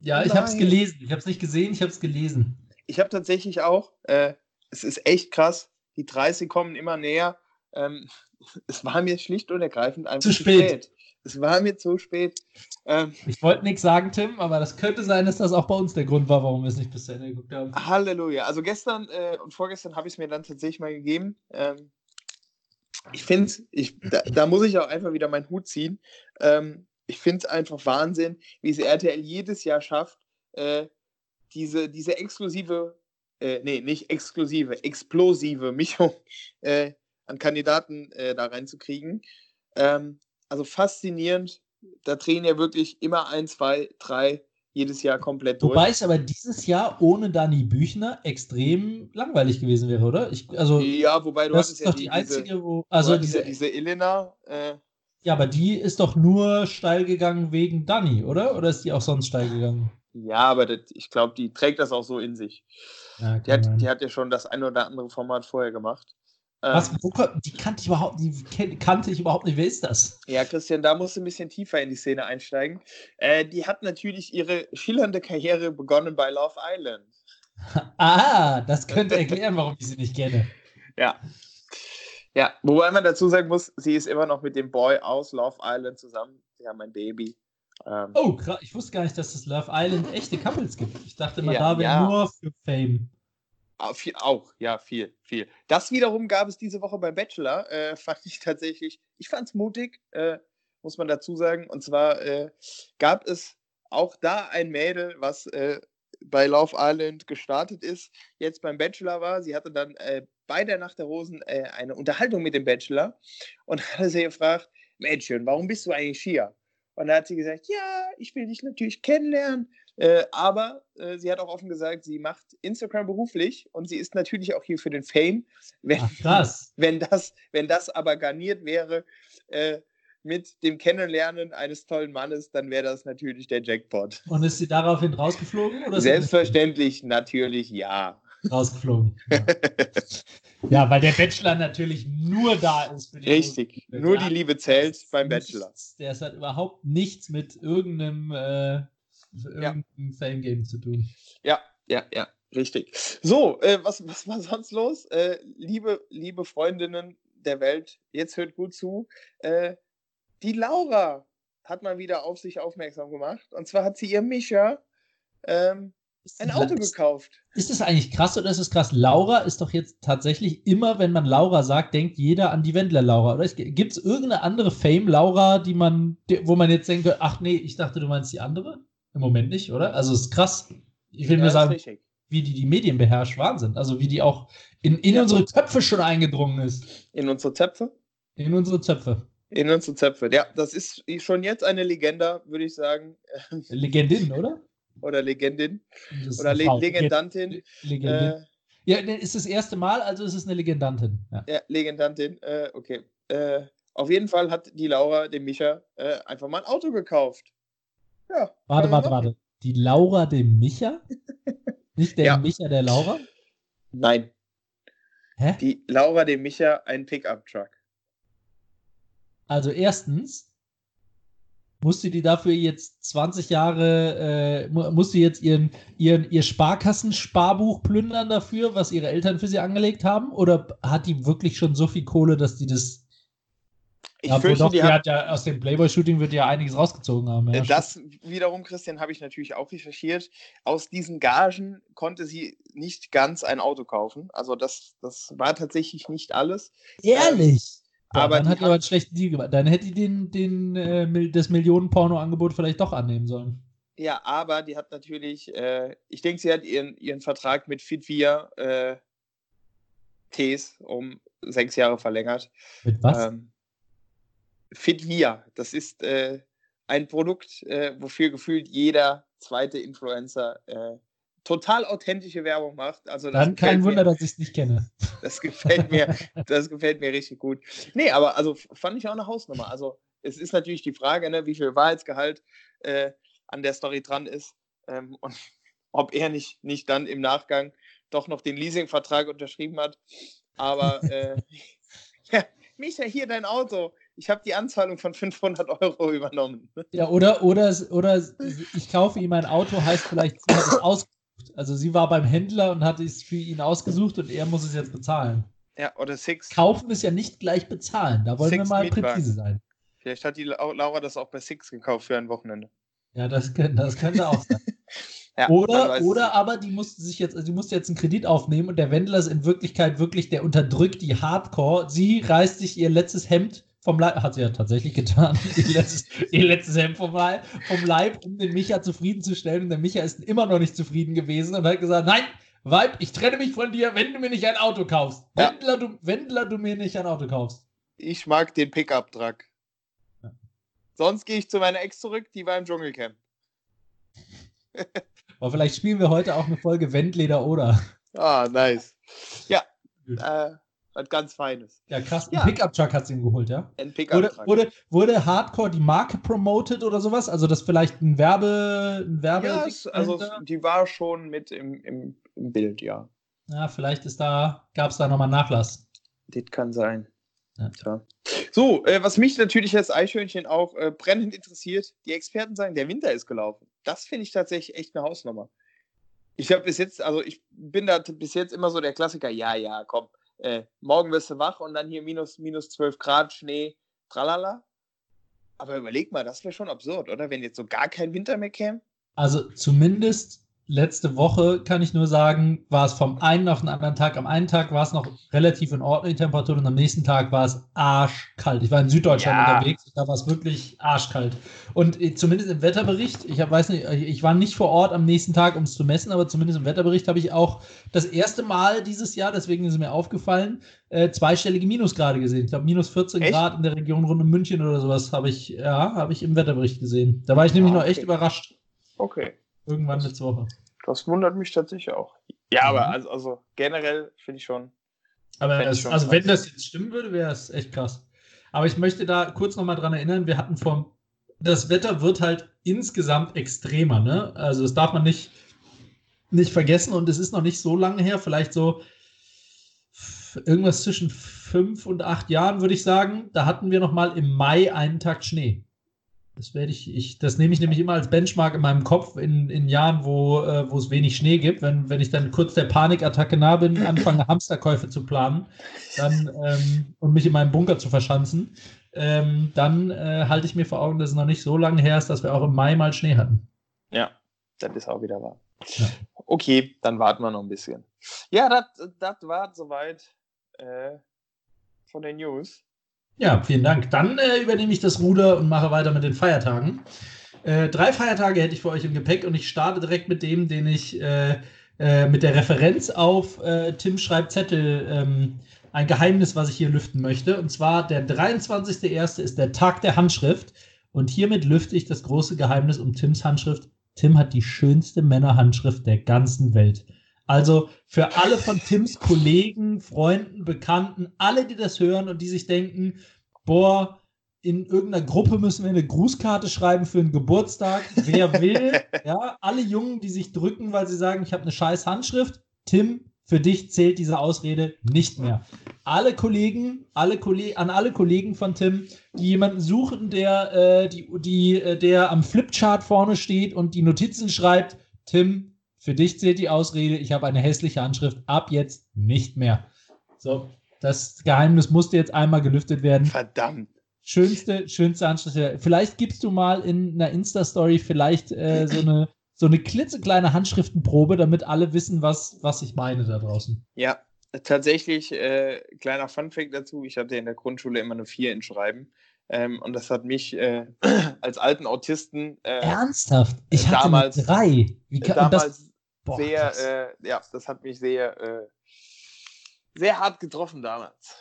Ja, Oh ich habe es nein. gelesen. Ich habe es nicht gesehen, ich habe es gelesen. Ich habe tatsächlich auch, äh, es ist echt krass, die 30 kommen immer näher. Ähm, es war mir schlicht und ergreifend einfach Zu spät. Es war mir zu spät. Ähm, Ich wollte nichts sagen, Tim, aber das könnte sein, dass das auch bei uns der Grund war, warum wir es nicht bis zu Ende geguckt haben. Halleluja. Also gestern äh, und vorgestern habe ich es mir dann tatsächlich mal gegeben. Ähm, ich finde ich, da, da muss ich auch einfach wieder meinen Hut ziehen. Ähm, ich finde es einfach Wahnsinn, wie es RTL jedes Jahr schafft, äh, diese, diese exklusive, äh, nee, nicht exklusive, explosive Mischung äh, an Kandidaten äh, da reinzukriegen. Ähm, also faszinierend. Da drehen ja wirklich immer ein, zwei, drei jedes Jahr komplett durch. Wobei es aber dieses Jahr ohne Dani Büchner extrem langweilig gewesen wäre, oder? Ich, also, Ja, wobei du das hattest ist ja doch die, einzige, diese, wo. Also, diese, ja diese Elena. Äh, ja, aber die ist doch nur steil gegangen wegen Dani, oder? Oder ist die auch sonst steil gegangen? ja, aber das, ich glaube, die trägt das auch so in sich. Ja, Die hat, die hat ja schon das eine oder andere Format vorher gemacht. Was, Ähm, wo, ko- die kannte ich überhaupt, die kannte ich überhaupt nicht. Wer ist das? ja, Christian, da musst du ein bisschen tiefer in die Szene einsteigen. Äh, die hat natürlich ihre schillernde Karriere begonnen bei Love Island. Ah, das könnte erklären, warum ich sie nicht kenne. Ja. Ja, wobei man dazu sagen muss, sie ist immer noch mit dem Boy aus Love Island zusammen. Sie haben ein Baby. Ähm, Oh, krass. Ich wusste gar nicht, dass es Love Island echte Couples gibt. Ich dachte immer, Ja, da wäre ja. nur für Fame. Ah, auch, ja, viel, viel. Das wiederum gab es diese Woche beim Bachelor. Äh, fand ich tatsächlich, ich fand es mutig, äh, muss man dazu sagen. Und zwar äh, gab es auch da ein Mädel, was äh, bei Love Island gestartet ist, jetzt beim Bachelor war. Sie hatte dann äh, bei der Nacht der Rosen äh, eine Unterhaltung mit dem Bachelor und hatte sie gefragt, Mädchen, warum bist du eigentlich hier? Und da hat sie gesagt, ja, ich will dich natürlich kennenlernen. Äh, aber äh, sie hat auch offen gesagt, sie macht Instagram beruflich und sie ist natürlich auch hier für den Fame. Wenn, Ach, krass. wenn, das, wenn das aber garniert wäre äh, mit dem Kennenlernen eines tollen Mannes, dann wäre das natürlich der Jackpot. Und ist sie daraufhin rausgeflogen? Oder ist Selbstverständlich, natürlich ja. Rausgeflogen. Ja. ja, weil der Bachelor natürlich nur da ist für die Richtig. Rosen. Nur die Liebe zählt beim Bachelor. Der hat überhaupt nichts mit irgendeinem, irgendeinem Fame-Game zu tun. Ja, ja, ja, richtig. So, äh, was, was war sonst los? Äh, liebe, liebe Freundinnen der Welt, jetzt hört gut zu. Äh, die Laura hat mal wieder auf sich aufmerksam gemacht. Und zwar hat sie ihr Mischa ähm, ein Auto ist, gekauft. ist das eigentlich krass oder ist es krass? Laura ist doch jetzt tatsächlich immer, wenn man Laura sagt, denkt jeder an die Wendler-Laura. Oder gibt es irgendeine andere Fame-Laura, die man, die- wo man jetzt denkt, ach nee, ich dachte, du meinst die andere? Im Moment nicht, oder? Also es ist krass. Ich will Ja, nur sagen, wie die die Medien beherrscht, Wahnsinn. Also wie die auch in, in Ja. unsere Köpfe schon eingedrungen ist. In unsere Zöpfe? In unsere Zöpfe. In unsere Zöpfe. Ja, das ist schon jetzt eine Legende, würde ich sagen. Legendin, oder? Oder Legendin. Oder Le. Legendantin. Legendin. Äh, ja, ne, ist das erste Mal, also ist es eine Legendantin. Ja. Ja, Legendantin, äh, okay. Äh, auf jeden Fall hat die Laura dem Micha äh, einfach mal ein Auto gekauft. Ja. Warte, warte, warte. Die Laura dem Micha? Nicht der Ja. Micha der Laura? Nein, Hä? die Laura dem Micha ein Pickup-Truck. Also erstens, musste die dafür jetzt 20 Jahre, äh, musste jetzt ihren, ihren, ihr Sparkassensparbuch plündern dafür, was ihre Eltern für sie angelegt haben? Oder hat die wirklich schon so viel Kohle, dass die das ich ja, fürchte, doch, die, hat ja aus dem Playboy-Shooting wird ja einiges rausgezogen haben. Ja, das wiederum, Christian, habe ich natürlich auch recherchiert. Aus diesen Gagen konnte sie nicht ganz ein Auto kaufen. Also das, das war tatsächlich nicht alles. Ehrlich? Ähm, aber dann hat die aber einen schlechten Deal gemacht. Dann hätte die den, den, äh, das Millionen-Porno-Angebot vielleicht doch annehmen sollen. Ja, aber die hat natürlich, äh, ich denke, sie hat ihren, ihren Vertrag mit Fitvia äh, Ts um sechs Jahre verlängert. Mit was? Ähm, Fitvia, das ist äh, ein Produkt, äh, wofür gefühlt jeder zweite Influencer äh, total authentische Werbung macht. Also Dann kein Wunder, mir, dass ich es nicht kenne. Das gefällt mir, das gefällt mir richtig gut. Nee, aber also fand ich auch eine Hausnummer. Also es ist natürlich die Frage, ne, wie viel Wahrheitsgehalt äh, an der Story dran ist ähm, und ob er nicht, nicht dann im Nachgang doch noch den Leasingvertrag unterschrieben hat. Aber äh, ja, Micha, hier dein Auto ich habe die Anzahlung von 500 Euro übernommen. Ja, oder, oder, oder ich kaufe ihm ein Auto, heißt vielleicht, sie hat es ausgesucht. Also sie war beim Händler und hat es für ihn ausgesucht und er muss es jetzt bezahlen. Ja, oder Six. Kaufen ist ja nicht gleich bezahlen. Da wollen Six wir mal präzise sein. Vielleicht hat die Laura das auch bei Six gekauft für ein Wochenende. Ja, das, das könnte auch sein. Ja, oder, oder aber die musste sich jetzt, also die musste jetzt einen Kredit aufnehmen und der Wendler ist in Wirklichkeit wirklich, der unterdrückt die Hardcore. Sie reißt sich ihr letztes Hemd vom Leib, hat sie ja tatsächlich getan, ihr letztes, ihr letztes Hemd vom Leib, vom Leib, um den Micha zufriedenzustellen. Und der Micha ist immer noch nicht zufrieden gewesen und hat gesagt, nein, Weib, ich trenne mich von dir, wenn du mir nicht ein Auto kaufst. Ja. Wendler, du, Wendler, du mir nicht ein Auto kaufst. Ich mag den Pickup-Truck. Ja. Sonst gehe ich zu meiner Ex zurück, die war im Dschungelcamp. Aber vielleicht spielen wir heute auch eine Folge Wendleder oder. Ah, nice. Ja, äh, was ganz Feines. Ja, krass. Ein ja. Pickup-Truck hat sie ihm geholt, ja? Ein Pickup-Truck. Wurde, wurde, wurde, Hardcore die Marke promoted oder sowas? Also das vielleicht ein Werbe... Ein Werbe ja, also die war schon mit im, im, im Bild, ja. Ja, vielleicht ist da, gab es da nochmal Nachlass. Das kann sein. Ja. ja. So, äh, was mich natürlich als Eichhörnchen auch äh, brennend interessiert, die Experten sagen, der Winter ist gelaufen. Das finde ich tatsächlich echt eine Hausnummer. Ich habe bis jetzt, also ich bin da bis jetzt immer so der Klassiker, ja, ja, komm, äh, morgen wirst du wach und dann hier minus, minus 12 Grad, Schnee, tralala. Aber überleg mal, das wäre schon absurd, oder? Wenn jetzt so gar kein Winter mehr käme. Also zumindest letzte Woche kann ich nur sagen, war es vom einen auf den anderen Tag. Am einen Tag war es noch relativ in Ordnung, die Temperatur, und am nächsten Tag war es arschkalt. Ich war in Süddeutschland ja. unterwegs, da war es wirklich arschkalt. Und äh, zumindest im Wetterbericht, ich hab, weiß nicht, ich war nicht vor Ort am nächsten Tag, um es zu messen, aber zumindest im Wetterbericht habe ich auch das erste Mal dieses Jahr, deswegen ist es mir aufgefallen, äh, zweistellige Minusgrade gesehen. Ich glaube, minus 14 echt? Grad in der Region rund um München oder sowas habe ich, ja, habe ich im Wetterbericht gesehen. Da war ich nämlich ah, okay. noch echt überrascht. Okay. Irgendwann letzte Woche. Das wundert mich tatsächlich auch. Ja, aber also, also generell finde ich schon. Aber es, schon also, wenn das jetzt stimmen würde, wäre es echt krass. Aber ich möchte da kurz nochmal dran erinnern, wir hatten vor. Das Wetter wird halt insgesamt extremer, ne? Also, das darf man nicht, nicht vergessen und es ist noch nicht so lange her, vielleicht so irgendwas zwischen fünf und acht Jahren, würde ich sagen. Da hatten wir nochmal im Mai einen Tag Schnee. Das werde ich, ich, das nehme ich nämlich immer als Benchmark in meinem Kopf in, in Jahren, wo, äh, wo es wenig Schnee gibt. Wenn, wenn ich dann kurz der Panikattacke nah bin, anfange Hamsterkäufe zu planen dann, ähm, und mich in meinem Bunker zu verschanzen, ähm, dann äh, halte ich mir vor Augen, dass es noch nicht so lange her ist, dass wir auch im Mai mal Schnee hatten. Ja, das ist auch wieder wahr. Ja. Okay, dann warten wir noch ein bisschen. Ja, das war soweit äh, von den News. Ja, vielen Dank. Dann äh, übernehme ich das Ruder und mache weiter mit den Feiertagen. Äh, drei Feiertage hätte ich für euch im Gepäck und ich starte direkt mit dem, den ich äh, äh mit der Referenz auf äh, Tim schreibt Zettel ähm, ein Geheimnis, was ich hier lüften möchte. Und zwar der 23.01. ist der Tag der Handschrift. Und hiermit lüfte ich das große Geheimnis um Tims Handschrift. Tim hat die schönste Männerhandschrift der ganzen Welt. Also für alle von Tims Kollegen, Freunden, Bekannten, alle, die das hören und die sich denken, boah, in irgendeiner Gruppe müssen wir eine Grußkarte schreiben für einen Geburtstag. Wer will, ja, alle Jungen, die sich drücken, weil sie sagen, ich habe eine scheiß Handschrift. Tim, für dich zählt diese Ausrede nicht mehr. Alle Kollegen, alle Kolle an alle Kollegen von Tim, die jemanden suchen, der, äh, die, die, äh, der am Flipchart vorne steht und die Notizen schreibt, Tim, für dich zählt die Ausrede, ich habe eine hässliche Handschrift, ab jetzt nicht mehr. So, das Geheimnis musste jetzt einmal gelüftet werden. Verdammt. Schönste, schönste Handschrift. Vielleicht gibst du mal in einer Insta-Story vielleicht äh, so eine so eine klitzekleine Handschriftenprobe, damit alle wissen, was, was ich meine da draußen. Ja, tatsächlich, äh, kleiner Funfact dazu, ich hatte in der Grundschule immer eine 4 in Schreiben. Ähm, und das hat mich äh, als alten Autisten. Äh, Ernsthaft? Ich hatte damals, 3. Wie kann, damals das, boah, sehr, äh, ja, das hat mich sehr, äh, sehr hart getroffen damals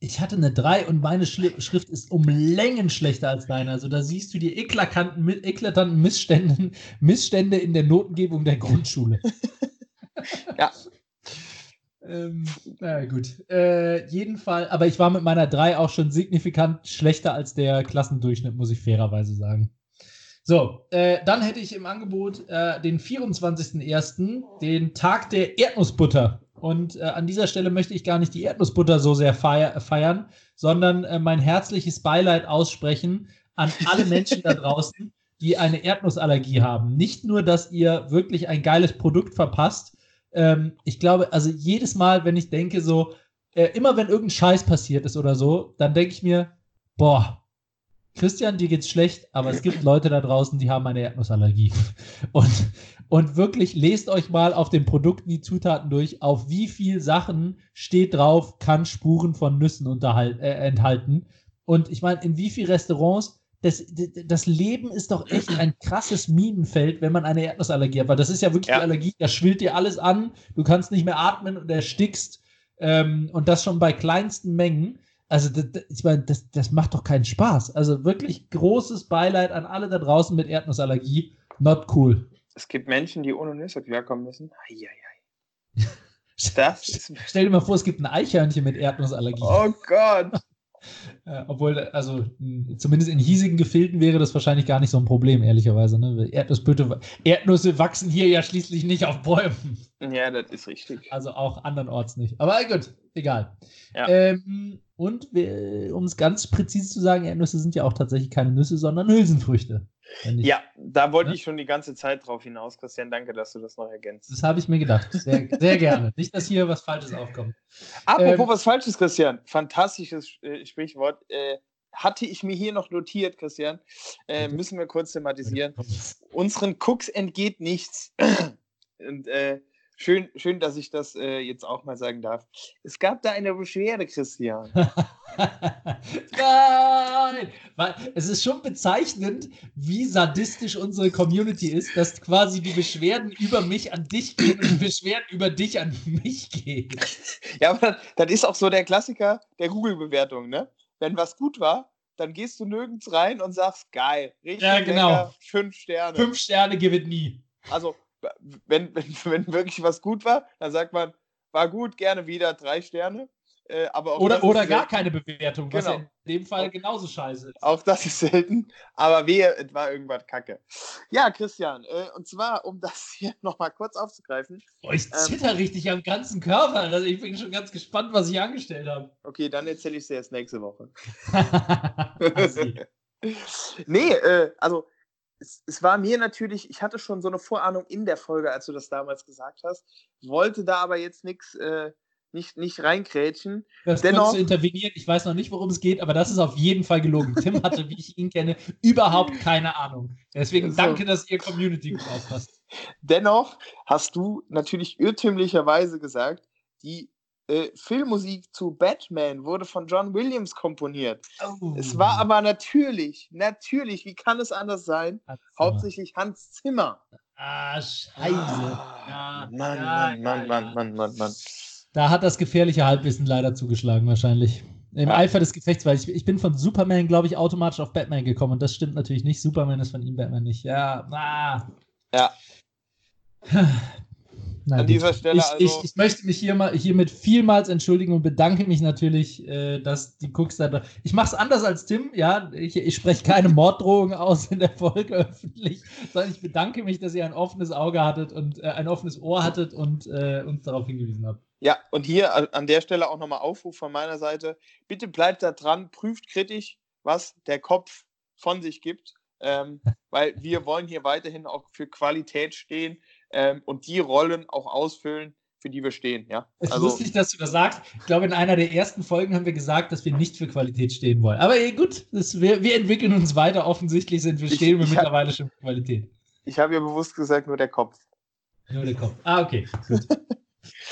ich hatte eine 3 und meine Schrift ist um Längen schlechter als deine. Also da siehst du die eklatanten, eklatanten Missstände, Missstände in der Notengebung der Grundschule. ja. ähm, na gut. Äh, jedenfalls, aber ich war mit meiner 3 auch schon signifikant schlechter als der Klassendurchschnitt, muss ich fairerweise sagen. So, äh, dann hätte ich im Angebot äh, den 24.01., den Tag der Erdnussbutter. Und äh, an dieser Stelle möchte ich gar nicht die Erdnussbutter so sehr feier feiern, sondern äh, mein herzliches Beileid aussprechen an alle Menschen da draußen, die eine Erdnussallergie haben. Nicht nur, dass ihr wirklich ein geiles Produkt verpasst. Ähm, ich glaube, also jedes Mal, wenn ich denke, so, äh, immer wenn irgendein Scheiß passiert ist oder so, dann denke ich mir, boah, Christian, dir geht's schlecht, aber es gibt Leute da draußen, die haben eine Erdnussallergie. Und, und wirklich lest euch mal auf den Produkten die Zutaten durch, auf wie viel Sachen steht drauf, kann Spuren von Nüssen äh, enthalten. Und ich meine, in wie vielen Restaurants, das, das Leben ist doch echt ein krasses Minenfeld, wenn man eine Erdnussallergie hat, weil das ist ja wirklich ja. die Allergie, da schwillt dir alles an, du kannst nicht mehr atmen und erstickst. Ähm, und das schon bei kleinsten Mengen. Also, das, ich meine, das, das macht doch keinen Spaß. Also wirklich großes Beileid an alle da draußen mit Erdnussallergie. Not cool. Es gibt Menschen, die ohne Nüsse klarkommen müssen. Eieiei. Das Stell dir mal vor, es gibt ein Eichhörnchen mit Erdnussallergie. Oh Gott. Obwohl, also zumindest in hiesigen Gefilden wäre das wahrscheinlich gar nicht so ein Problem, ehrlicherweise. Ne? Erdnüsse wachsen hier ja schließlich nicht auf Bäumen. Ja, das ist richtig. Also auch andernorts nicht. Aber gut, egal. Ja. Ähm, und um es ganz präzise zu sagen, Erdnüsse sind ja auch tatsächlich keine Nüsse, sondern Hülsenfrüchte. Ja, da wollte ja? ich schon die ganze Zeit drauf hinaus, Christian. Danke, dass du das noch ergänzt. Das habe ich mir gedacht. Sehr, sehr gerne. Nicht, dass hier was Falsches aufkommt. Apropos ähm, was Falsches, Christian. Fantastisches äh, Sprichwort. Äh, hatte ich mir hier noch notiert, Christian. Äh, müssen wir kurz thematisieren. Unseren Cooks entgeht nichts. Und äh, Schön, schön, dass ich das äh, jetzt auch mal sagen darf. Es gab da eine Beschwerde, Christian. Nein! Es ist schon bezeichnend, wie sadistisch unsere Community ist, dass quasi die Beschwerden über mich an dich gehen und die Beschwerden über dich an mich gehen. Ja, aber das ist auch so der Klassiker der Google-Bewertung, ne? Wenn was gut war, dann gehst du nirgends rein und sagst, geil, richtig ja, genau. lecker, fünf Sterne. Fünf Sterne gewinnt nie. Also wenn, wenn, wenn wirklich was gut war, dann sagt man, war gut, gerne wieder, drei Sterne. Äh, aber oder oder gar keine Bewertung, genau. was ja in dem Fall genauso scheiße ist. Auch das ist selten, aber wehe, es war irgendwas kacke. Ja, Christian, äh, und zwar, um das hier nochmal kurz aufzugreifen. Oh, ich zitter ähm, richtig am ganzen Körper. Also ich bin schon ganz gespannt, was ich angestellt habe. Okay, dann erzähle ich es dir erst nächste Woche. nee, äh, also es, es, war mir natürlich, ich hatte schon so eine Vorahnung in der Folge, als du das damals gesagt hast, wollte da aber jetzt nichts, äh, nicht, nicht reinkrätschen. Das Dennoch, zu intervenieren, ich weiß noch nicht, worum es geht, aber das ist auf jeden Fall gelogen. Tim hatte, wie ich ihn kenne, überhaupt keine Ahnung. Deswegen so. danke, dass ihr Community gut aufpasst. Dennoch hast du natürlich irrtümlicherweise gesagt, die äh, Filmmusik zu Batman wurde von John Williams komponiert. Oh. Es war aber natürlich, natürlich, wie kann es anders sein? Hauptsächlich Hans Zimmer. Ah, scheiße. Ah, ja, Mann, ja, Mann, Mann, Mann, Mann, Mann, Mann. Da hat das gefährliche Halbwissen leider zugeschlagen, wahrscheinlich. Im ja. Eifer des Gefechts, weil ich, ich bin von Superman, glaube ich, automatisch auf Batman gekommen und das stimmt natürlich nicht. Superman ist von ihm Batman nicht. Ja, ah. Ja. Na an dieser Stelle. Ich, also ich, ich, möchte mich hier mal, hiermit vielmals entschuldigen und bedanke mich natürlich, äh, dass die Cooks da. Ich mache es anders als Tim, ja. Ich, ich spreche keine Morddrohungen aus in der Folge öffentlich, sondern ich bedanke mich, dass ihr ein offenes Auge hattet und äh, ein offenes Ohr hattet und äh, uns darauf hingewiesen habt. Ja, und hier an der Stelle auch nochmal Aufruf von meiner Seite. Bitte bleibt da dran, prüft kritisch, was der Kopf von sich gibt, ähm, weil wir wollen hier weiterhin auch für Qualität stehen ähm, und die Rollen auch ausfüllen, für die wir stehen. Ja? Es also, ist lustig, dass du das sagst. Ich glaube, in einer der ersten Folgen haben wir gesagt, dass wir nicht für Qualität stehen wollen. Aber eh, gut, das, wir, wir, entwickeln uns weiter. Offensichtlich sind wir stehen wir mittlerweile hab, schon für Qualität. Ich habe ja bewusst gesagt, nur der Kopf. Nur der Kopf. Ah, okay. Gut.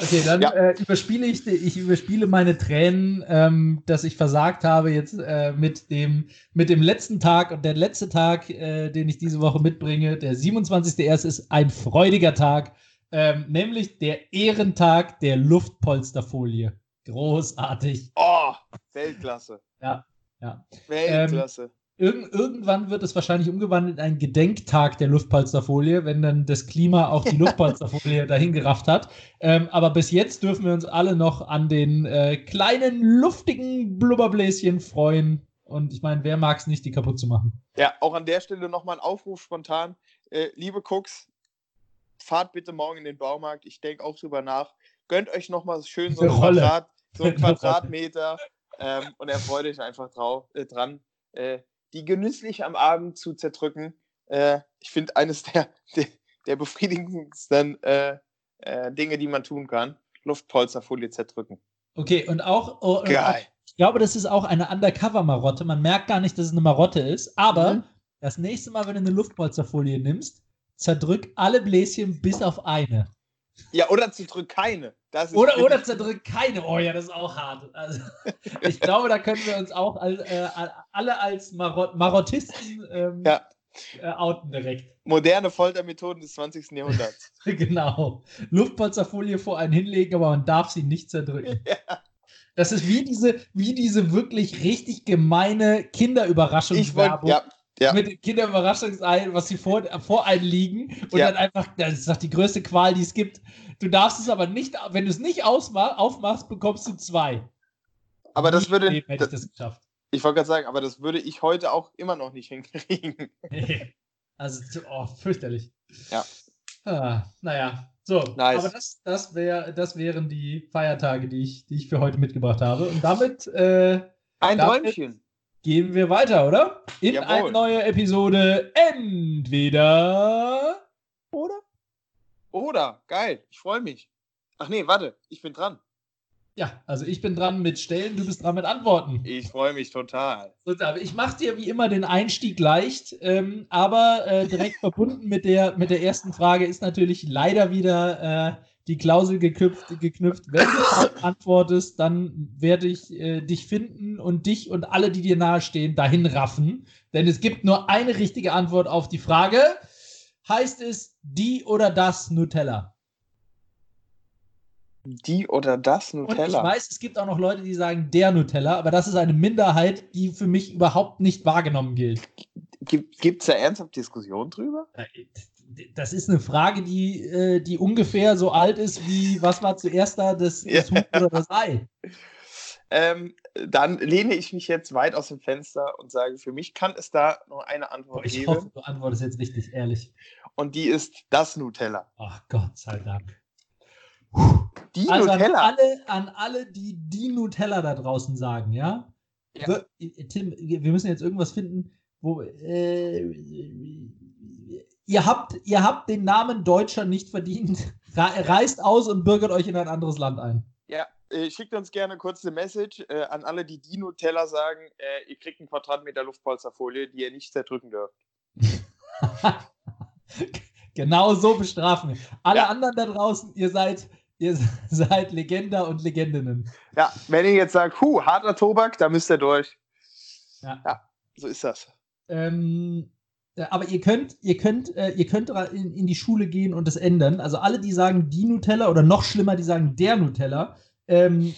Okay, dann ja. äh, überspiele ich, ich überspiele meine Tränen, ähm, dass ich versagt habe jetzt äh, mit, dem, mit dem letzten Tag. Und der letzte Tag, äh, den ich diese Woche mitbringe, der 27.01. ist ein freudiger Tag, ähm, nämlich der Ehrentag der Luftpolsterfolie. Großartig. Oh, Weltklasse. Ja, ja. Weltklasse. Ähm, Irgend, irgendwann wird es wahrscheinlich umgewandelt in einen Gedenktag der Luftpolsterfolie, wenn dann das Klima auch die Luftpolsterfolie dahin gerafft hat. Ähm, aber bis jetzt dürfen wir uns alle noch an den äh, kleinen, luftigen Blubberbläschen freuen. Und ich meine, wer mag es nicht, die kaputt zu machen? Ja, auch an der Stelle nochmal ein Aufruf spontan. Äh, liebe Cooks, fahrt bitte morgen in den Baumarkt. Ich denke auch drüber nach. Gönnt euch nochmal schön so ein, Quadrat, so ein Quadratmeter ähm, und erfreut euch einfach drauf, äh, dran. Äh, die genüsslich am Abend zu zerdrücken. Äh, ich finde eines der, der, der befriedigendsten äh, äh, Dinge, die man tun kann. Luftpolsterfolie zerdrücken. Okay, und auch, oh, Geil. ich glaube, das ist auch eine Undercover-Marotte. Man merkt gar nicht, dass es eine Marotte ist, aber mhm. das nächste Mal, wenn du eine Luftpolsterfolie nimmst, zerdrück alle Bläschen bis auf eine. Ja, oder zerdrück keine. oder, oder zerdrück keine. Oh ja, das ist auch hart. Also, ich glaube, da können wir uns auch all, äh, alle als Marot Marottisten ähm, ja. äh, outen direkt. Moderne Foltermethoden des 20. Jahrhunderts. genau. Luftpolsterfolie vor einen hinlegen, aber man darf sie nicht zerdrücken. Ja. Das ist wie diese, wie diese wirklich richtig gemeine Kinderüberraschungswerbung. Ja, ja. mit Kinderüberraschungsei, was sie vor, vor einen liegen und ja. dann einfach, das ist doch die größte Qual, die es gibt. Du darfst es aber nicht, wenn du es nicht aufmachst, bekommst du zwei. Aber das würde. Leben hätte ich das geschafft. Ich wollte gerade sagen, aber das würde ich heute auch immer noch nicht hinkriegen. also, oh, fürchterlich. Ja. Ah, naja, so. Nice. Aber das, das, wär, das wären die Feiertage, die ich, die ich für heute mitgebracht habe. Und damit. Äh, Ein damit, Träumchen gehen wir weiter, oder? In Jawohl. eine neue Episode entweder oder? Oder, geil, ich freue mich. Ach nee, warte, ich bin dran. Ja, also ich bin dran mit Stellen, du bist dran mit Antworten. Ich freue mich total. Ich mache dir wie immer den Einstieg leicht, ähm, aber äh, direkt verbunden mit der, mit der ersten Frage ist natürlich leider wieder äh, die Klausel geknüpft, geknüpft. Wenn du antwortest, dann werde ich äh, dich finden und dich und alle, die dir nahestehen, dahin raffen. Denn es gibt nur eine richtige Antwort auf die Frage. Heißt es die oder das Nutella? Die oder das Nutella? Und ich weiß, es gibt auch noch Leute, die sagen der Nutella, aber das ist eine Minderheit, die für mich überhaupt nicht wahrgenommen gilt. Gibt es da ernsthaft Diskussionen drüber? Äh, das ist eine Frage, die, äh, die ungefähr so alt ist wie, was war zuerst da, das, das Huhn oder das Ei? Ähm, dann lehne ich mich jetzt weit aus dem Fenster und sage, für mich kann es da nur eine Antwort ich geben. Ich hoffe, du antwortest jetzt richtig ehrlich. Und die ist das Nutella. Ach Gott sei Dank. Die also Nutella? An alle, an alle, die die Nutella da draußen sagen, ja? ja. Tim, wir müssen jetzt irgendwas finden, wo äh, ihr habt, ihr habt den Namen Deutscher nicht verdient. Reist aus und bürgert euch in ein anderes Land ein. Ja, äh, schickt uns gerne kurz eine Message äh, an alle, die Dino-Teller sagen, äh, ihr kriegt einen Quadratmeter Luftpolsterfolie, die ihr nicht zerdrücken dürft. genau so bestrafen wir. Alle ja. anderen da draußen, ihr seid, ihr seid Legender und Legendinnen. Ja, wenn ihr jetzt sagt, hu, harter Tobak, da müsst ihr durch. Ja, ja so ist das. Ähm, äh, aber ihr könnt, ihr könnt, äh, ihr könnt in, in, die Schule gehen und das ändern. Also alle, die sagen die Nutella oder noch schlimmer, die sagen der Nutella, ähm,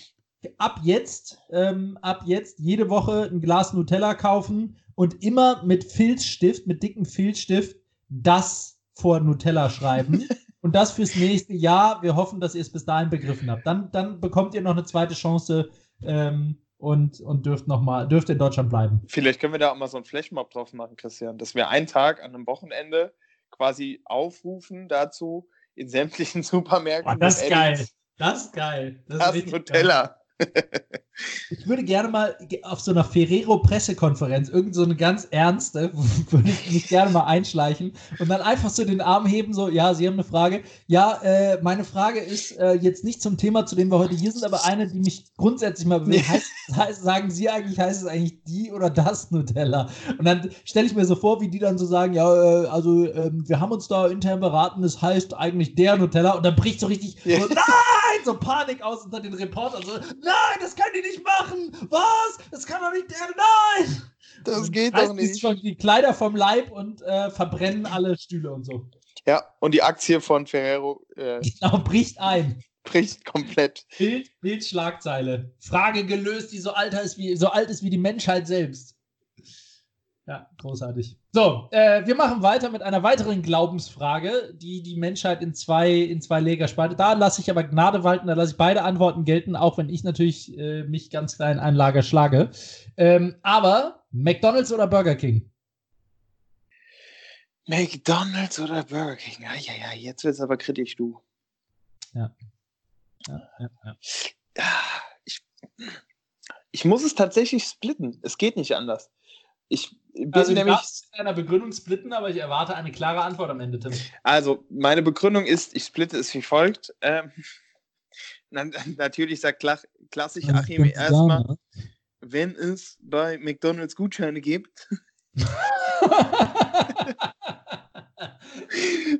ab jetzt, ähm, ab jetzt jede Woche ein Glas Nutella kaufen und immer mit Filzstift, mit dicken Filzstift, das vor Nutella schreiben. Und das fürs nächste Jahr. Wir hoffen, dass ihr es bis dahin begriffen habt. Dann, dann bekommt ihr noch eine zweite Chance ähm, und, und dürft noch mal, dürft in Deutschland bleiben. Vielleicht können wir da auch mal so einen Flashmob drauf machen, Christian, dass wir einen Tag an einem Wochenende quasi aufrufen dazu in sämtlichen Supermärkten. Boah, das ist geil. Das ist geil. Das, das ist Nutella. Geil. Ich würde gerne mal auf so einer Ferrero-Pressekonferenz, irgend so eine ganz ernste, würde ich mich gerne mal einschleichen und dann einfach so den Arm heben, so, ja, Sie haben eine Frage. Ja, äh, meine Frage ist äh, jetzt nicht zum Thema, zu dem wir heute hier sind, aber eine, die mich grundsätzlich mal bewegt. Heißt, heißt, sagen Sie eigentlich, heißt es eigentlich die oder das Nutella? Und dann stelle ich mir so vor, wie die dann so sagen, ja, äh, also ähm, wir haben uns da intern beraten, es heißt eigentlich der Nutella und dann bricht so richtig, so, nein, so Panik aus unter den Reportern, so, nein, das kann die nicht machen. Was? Das kann doch nicht der. Nein! Das geht doch nicht. schon die Kleider vom Leib und äh, verbrennen alle Stühle und so. Ja, und die Aktie von Ferrero. Äh, genau, bricht ein. Bricht komplett. Bild, Bild, Schlagzeile. Frage gelöst, die so alt ist wie, so alt ist wie die Menschheit selbst. Ja, großartig. So, äh, wir machen weiter mit einer weiteren Glaubensfrage, die die Menschheit in zwei, in zwei Lager spaltet. Da lasse ich aber Gnade walten, da lasse ich beide Antworten gelten, auch wenn ich natürlich äh, mich ganz klar in ein Lager schlage. Ähm, aber McDonalds oder Burger King? McDonalds oder Burger King? Ja, ja, ja, jetzt wird es aber kritisch, du. Ja. ja, ja, ja. Ah, ich, ich muss es tatsächlich splitten. Es geht nicht anders. Ich bin also nämlich. in einer Begründung splitten, aber ich erwarte eine klare Antwort am Ende, Tim. Also, meine Begründung ist, ich splitte es wie folgt. Ähm, natürlich sagt klassisch Achim erstmal, wenn es bei McDonalds Gutscheine gibt.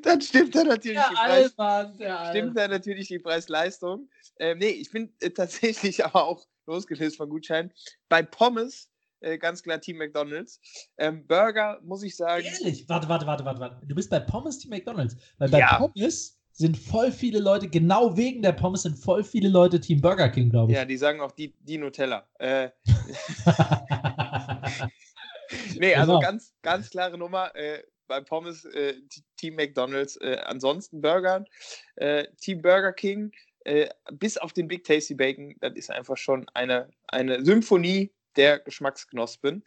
dann stimmt da natürlich der die Preis, Allmann, stimmt da natürlich die Preis-Leistung. Ähm, nee, ich bin äh, tatsächlich aber auch losgelöst von Gutscheinen. Bei Pommes äh, ganz klar Team McDonalds. Ähm, Burger, muss ich sagen. Ehrlich? Warte, warte, warte, warte, warte. Du bist bei Pommes Team McDonalds. Weil bei ja. Pommes sind voll viele Leute, genau wegen der Pommes sind voll viele Leute Team Burger King, glaube ich. Ja, die sagen auch die, die Nutella. Äh, nee, also genau. ganz, ganz klare Nummer. Äh, bei Pommes äh, Team McDonalds. Äh, ansonsten Burgern, äh, Team Burger King. Bis auf den Big Tasty Bacon, das ist einfach schon eine, eine Symphonie der Geschmacksknospen.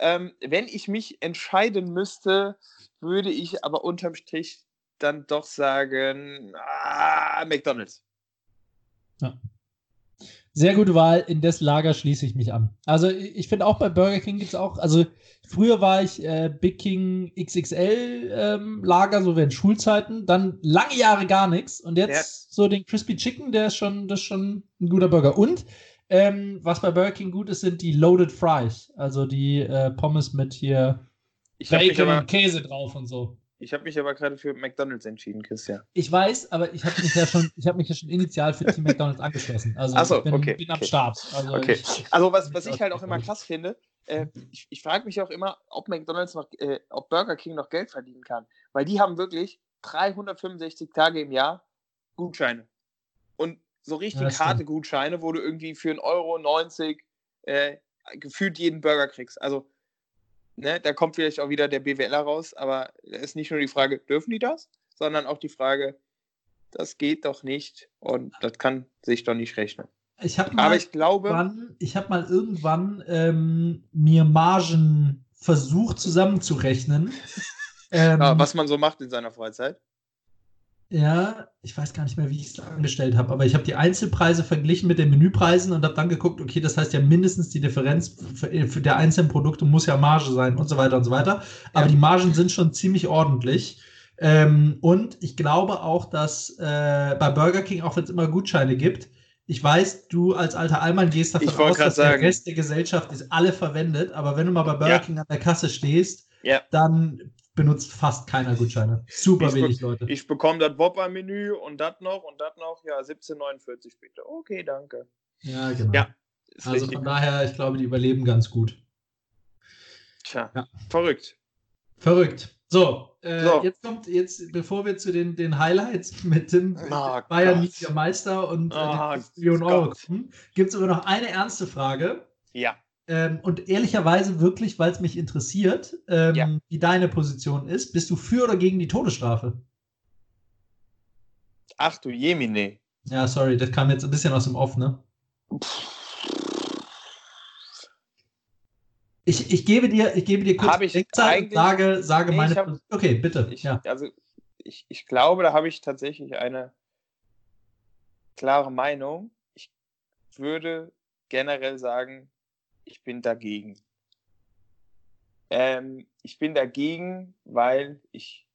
Ähm, wenn ich mich entscheiden müsste, würde ich aber unterm Strich dann doch sagen, ah, McDonald's. Ja. Sehr gute Wahl, in das Lager schließe ich mich an. Also ich finde auch bei Burger King gibt es auch, also früher war ich äh, Big King XXL ähm, Lager, so während Schulzeiten, dann lange Jahre gar nichts und jetzt ja. so den Crispy Chicken, der ist schon, das ist schon ein guter Burger. Und ähm, was bei Burger King gut ist, sind die Loaded Fries. Also die äh, Pommes mit hier ich Bacon aber, und Käse drauf und so. Ich habe mich aber gerade für McDonalds entschieden, Christian. Ich weiß, aber ich habe mich ja schon, ich habe mich ja schon initial für Team McDonalds angeschlossen. Also so, ich bin, okay, bin okay. am Start. Also, okay. ich, also was, was ich halt auch immer krass finde, äh, ich, ich frage mich auch immer, ob McDonalds noch, äh, ob Burger King noch Geld verdienen kann. Weil die haben wirklich 365 Tage im Jahr Gutscheine. Und so richtig ja, harte Gutscheine, wo du irgendwie für 1,90 Euro äh, gefühlt jeden Burger kriegst. Also, ne, da kommt vielleicht auch wieder der BWLer raus, aber es ist nicht nur die Frage, dürfen die das, sondern auch die Frage, das geht doch nicht und das kann sich doch nicht rechnen. Ich aber ich glaube, ich habe mal irgendwann ähm, mir Margen versucht zusammenzurechnen. ähm, was man so macht in seiner Freizeit. Ja, ich weiß gar nicht mehr, wie ich es angestellt habe, aber ich habe die Einzelpreise verglichen mit den Menüpreisen und habe dann geguckt, okay, das heißt ja mindestens die Differenz für, für der einzelnen Produkte muss ja Marge sein und so weiter und so weiter. Aber ja. die Margen sind schon ziemlich ordentlich. Ähm, und ich glaube auch, dass äh, bei Burger King, auch wenn es immer Gutscheine gibt, ich weiß, du als alter Allmann gehst davon aus, dass sagen. der Rest der Gesellschaft ist alle verwendet, aber wenn du mal bei Burger ja. King an der Kasse stehst, ja. dann benutzt fast keiner Gutscheine. Super ich wenig Leute. Ich bekomme das Whopper-Menü und das noch und das noch. Ja, 17,49 bitte. Okay, danke. Ja, genau. Ja, also richtig. von daher, ich glaube, die überleben ganz gut. Tja, ja. verrückt. Verrückt. So, äh, so, jetzt kommt, jetzt, bevor wir zu den, den Highlights mit dem oh, Bayern Media Meister und oh, äh, Millionen Euro kommen, gibt es aber noch eine ernste Frage. Ja. Ähm, und ehrlicherweise wirklich, weil es mich interessiert, ähm, ja. wie deine Position ist, bist du für oder gegen die Todesstrafe? Ach du Jemine. Ja, sorry, das kam jetzt ein bisschen aus dem Off, ne? Ich, ich, gebe dir, ich gebe dir kurz ich Zeit und sage, sage nee, meine. Hab, okay, bitte. Ich, ja. Also ich, ich glaube, da habe ich tatsächlich eine klare Meinung. Ich würde generell sagen, ich bin dagegen. Ähm, ich bin dagegen, weil ich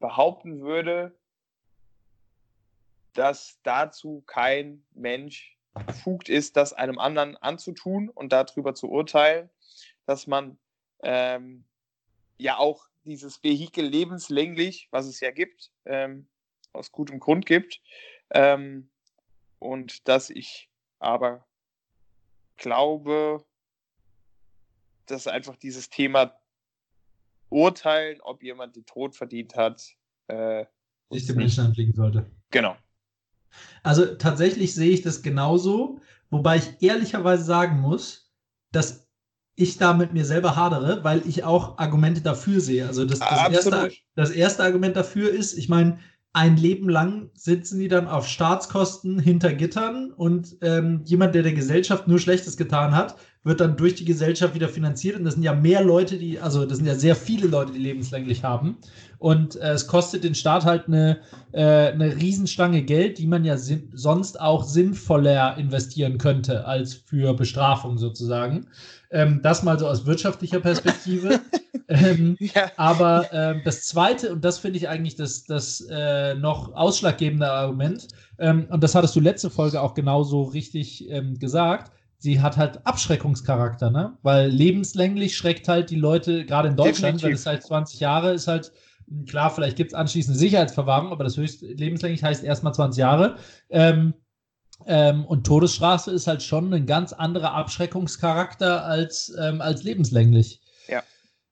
behaupten würde, dass dazu kein Mensch befugt ist, das einem anderen anzutun und darüber zu urteilen, dass man ähm, ja auch dieses Vehikel lebenslänglich, was es ja gibt, ähm, aus gutem Grund gibt. Ähm, und dass ich aber glaube, dass einfach dieses Thema urteilen, ob jemand den Tod verdient hat, äh, nicht dem Menschenhand liegen sollte. Genau. Also tatsächlich sehe ich das genauso, wobei ich ehrlicherweise sagen muss, dass ich da mit mir selber hadere, weil ich auch Argumente dafür sehe. Also das, das, erste, das erste Argument dafür ist, ich meine, ein Leben lang sitzen die dann auf Staatskosten hinter Gittern und ähm, jemand, der der Gesellschaft nur Schlechtes getan hat, wird dann durch die Gesellschaft wieder finanziert. Und das sind ja mehr Leute, die, also das sind ja sehr viele Leute, die lebenslänglich haben. Und äh, es kostet den Staat halt eine, äh, eine Riesenstange Geld, die man ja sonst auch sinnvoller investieren könnte als für Bestrafung sozusagen. Ähm, das mal so aus wirtschaftlicher Perspektive. ähm, ja. Aber äh, das Zweite, und das finde ich eigentlich das, das äh, noch ausschlaggebende Argument, ähm, und das hattest du letzte Folge auch genauso richtig ähm, gesagt, sie hat halt Abschreckungscharakter, ne? Weil lebenslänglich schreckt halt die Leute, gerade in Deutschland, Definitiv. weil es halt 20 Jahre ist halt, klar, vielleicht gibt es anschließend Sicherheitsverwahrung, aber das höchst lebenslänglich heißt erstmal 20 Jahre. Ähm, ähm, und Todesstrafe ist halt schon ein ganz anderer Abschreckungscharakter als, ähm, als lebenslänglich.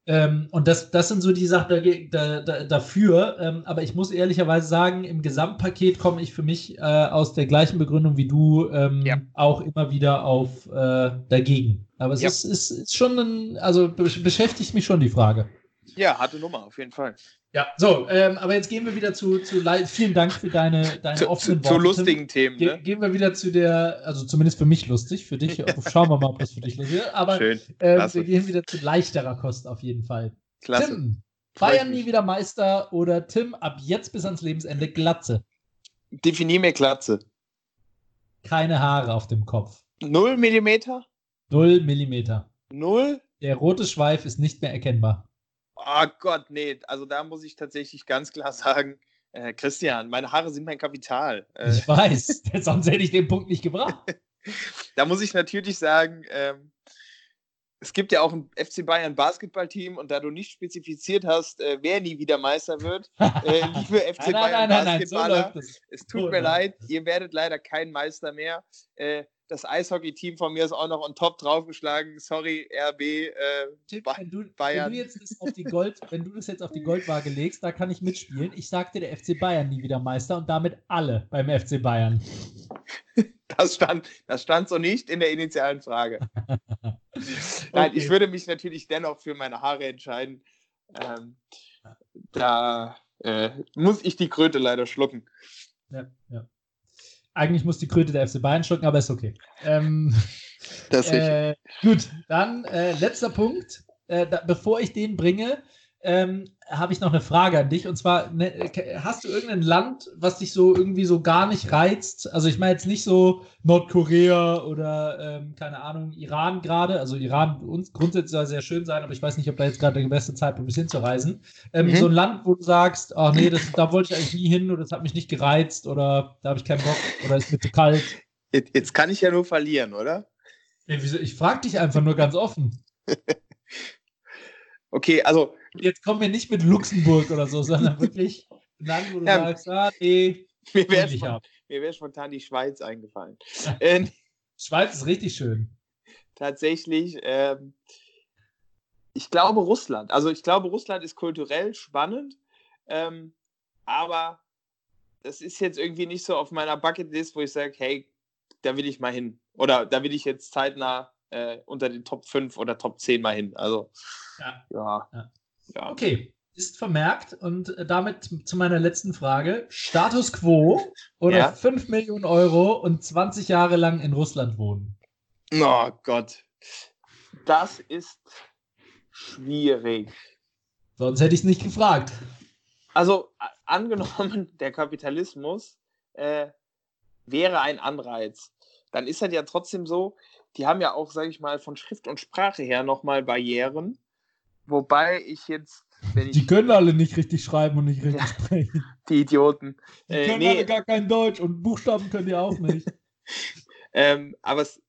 Ähm, und das, das sind so die Sachen da, da, dafür. Ähm, aber ich muss ehrlicherweise sagen, im Gesamtpaket komme ich für mich äh, aus der gleichen Begründung wie du ähm, ja. auch immer wieder auf äh, dagegen. Aber es ja. ist, ist, ist, schon ein, also beschäftigt mich schon die Frage. Ja, harte Nummer, auf jeden Fall. Ja, so, ähm, aber jetzt gehen wir wieder zu, zu vielen Dank für deine, deine zu, offenen zu, Worte. Zu lustigen Themen, ne? Ge gehen wir wieder zu der, also zumindest für mich lustig, für dich, schauen wir mal, ob das für dich lustig ist, aber Schön, äh, wir gehen wieder zu leichterer Kost auf jeden Fall. Klasse. Tim, Bayern nie wieder Meister oder Tim, ab jetzt bis ans Lebensende Glatze? Definier mir Glatze. Keine Haare auf dem Kopf. Null Millimeter? Null Millimeter. Null? Der rote Schweif ist nicht mehr erkennbar. Oh Gott, nee. Also da muss ich tatsächlich ganz klar sagen, äh, Christian, meine Haare sind mein Kapital. Äh, ich weiß, sonst hätte ich den Punkt nicht gebracht. da muss ich natürlich sagen, ähm, es gibt ja auch ein FC Bayern Basketballteam und da du nicht spezifiziert hast, äh, wer nie wieder Meister wird, äh, liebe FC nein, Bayern nein, nein, Basketballer, so es tut so mir leid, ihr werdet leider kein Meister mehr. Äh, das Eishockey-Team von mir ist auch noch on top draufgeschlagen. Sorry, RB, äh, wenn, du, Bayern. Wenn du, jetzt das auf die Gold, wenn du das jetzt auf die Goldwaage legst, da kann ich mitspielen. Ich sagte, der FC Bayern nie wieder Meister und damit alle beim FC Bayern. Das stand, das stand so nicht in der initialen Frage. Nein, okay. ich würde mich natürlich dennoch für meine Haare entscheiden. Ähm, da äh, muss ich die Kröte leider schlucken. Ja, ja. Eigentlich muss die Kröte der FC Bayern schlucken, aber ist okay. Ähm, das äh, gut, dann äh, letzter Punkt. Äh, da, bevor ich den bringe, ähm, habe ich noch eine Frage an dich. Und zwar, ne, hast du irgendein Land, was dich so irgendwie so gar nicht reizt? Also ich meine jetzt nicht so Nordkorea oder ähm, keine Ahnung, Iran gerade. Also Iran uns grundsätzlich soll sehr schön sein, aber ich weiß nicht, ob da jetzt gerade der beste Zeitpunkt ist, hinzureisen. Ähm, mhm. So ein Land, wo du sagst, ach nee, das, da wollte ich eigentlich nie hin oder das hat mich nicht gereizt oder da habe ich keinen Bock oder ist mir zu kalt. Jetzt kann ich ja nur verlieren, oder? Ich frage dich einfach nur ganz offen. okay, also jetzt kommen wir nicht mit Luxemburg oder so, sondern wirklich ein Land, wo du ja, sagst, ah, nee, mir wäre spontan, wär spontan die Schweiz eingefallen. äh, Schweiz ist richtig schön. Tatsächlich, ähm, ich glaube Russland. Also ich glaube, Russland ist kulturell spannend, ähm, aber das ist jetzt irgendwie nicht so auf meiner Bucketlist, wo ich sage, hey, da will ich mal hin. Oder da will ich jetzt zeitnah äh, unter den Top 5 oder Top 10 mal hin. Also, ja. ja. ja. Ja. Okay. ist vermerkt und damit zu meiner letzten Frage. Status quo oder Ja. 5 Millionen Euro und 20 Jahre lang in Russland wohnen? Oh Gott. Das ist schwierig. Sonst hätte ich es nicht gefragt. Also angenommen, der Kapitalismus äh, wäre ein Anreiz, dann ist das ja trotzdem so, die haben ja auch, sage ich mal, von Schrift und Sprache her nochmal Barrieren. Wobei ich jetzt, ich Die können alle nicht richtig schreiben und nicht richtig Ja. sprechen. die Idioten, Die äh, können nee, alle gar kein Deutsch und Buchstaben können die auch nicht. ähm, aber es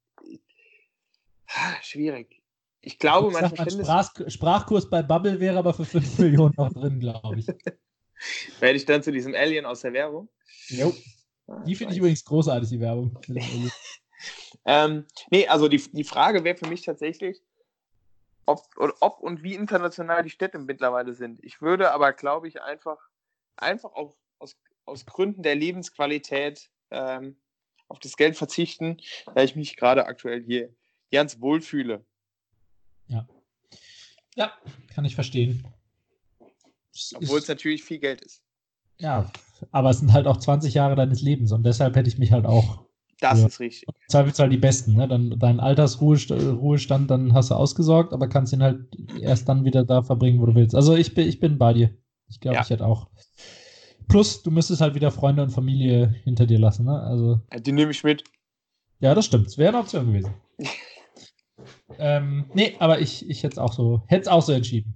Ah, schwierig. Ich glaube, ich mein Verständnis Sprach, Sprachkurs bei Bubble wäre aber für 5 Millionen noch drin, glaube ich. werde ich dann zu diesem Alien aus der Werbung. Jo. Ah, Die finde ich übrigens großartig, die Werbung. Ähm, nee, also die, die Frage wäre für mich tatsächlich, ob, ob und wie international die Städte mittlerweile sind. Ich würde aber, glaube ich, einfach, einfach auch aus, aus Gründen der Lebensqualität ähm, auf das Geld verzichten, da ich mich gerade aktuell hier ganz wohl fühle. Ja, kann ich verstehen. Obwohl es natürlich viel Geld ist. ja, aber es sind halt auch 20 Jahre deines Lebens und deshalb hätte ich mich halt auch Das Ja. ist richtig. Zweifelsfall die besten, ne? Dann deinen Altersruhestand, Ruhestand, dann hast du ausgesorgt, aber kannst ihn halt erst dann wieder da verbringen, wo du willst. Also ich bin, ich bin bei dir. Ich glaube, Ja. ich hätte auch. Plus, du müsstest halt wieder Freunde und Familie hinter dir lassen, ne? Also, Die nehme ich mit. ja, das stimmt. Es wäre eine Option gewesen. ähm, nee, aber ich, ich hätte es auch so, hätte es auch so entschieden.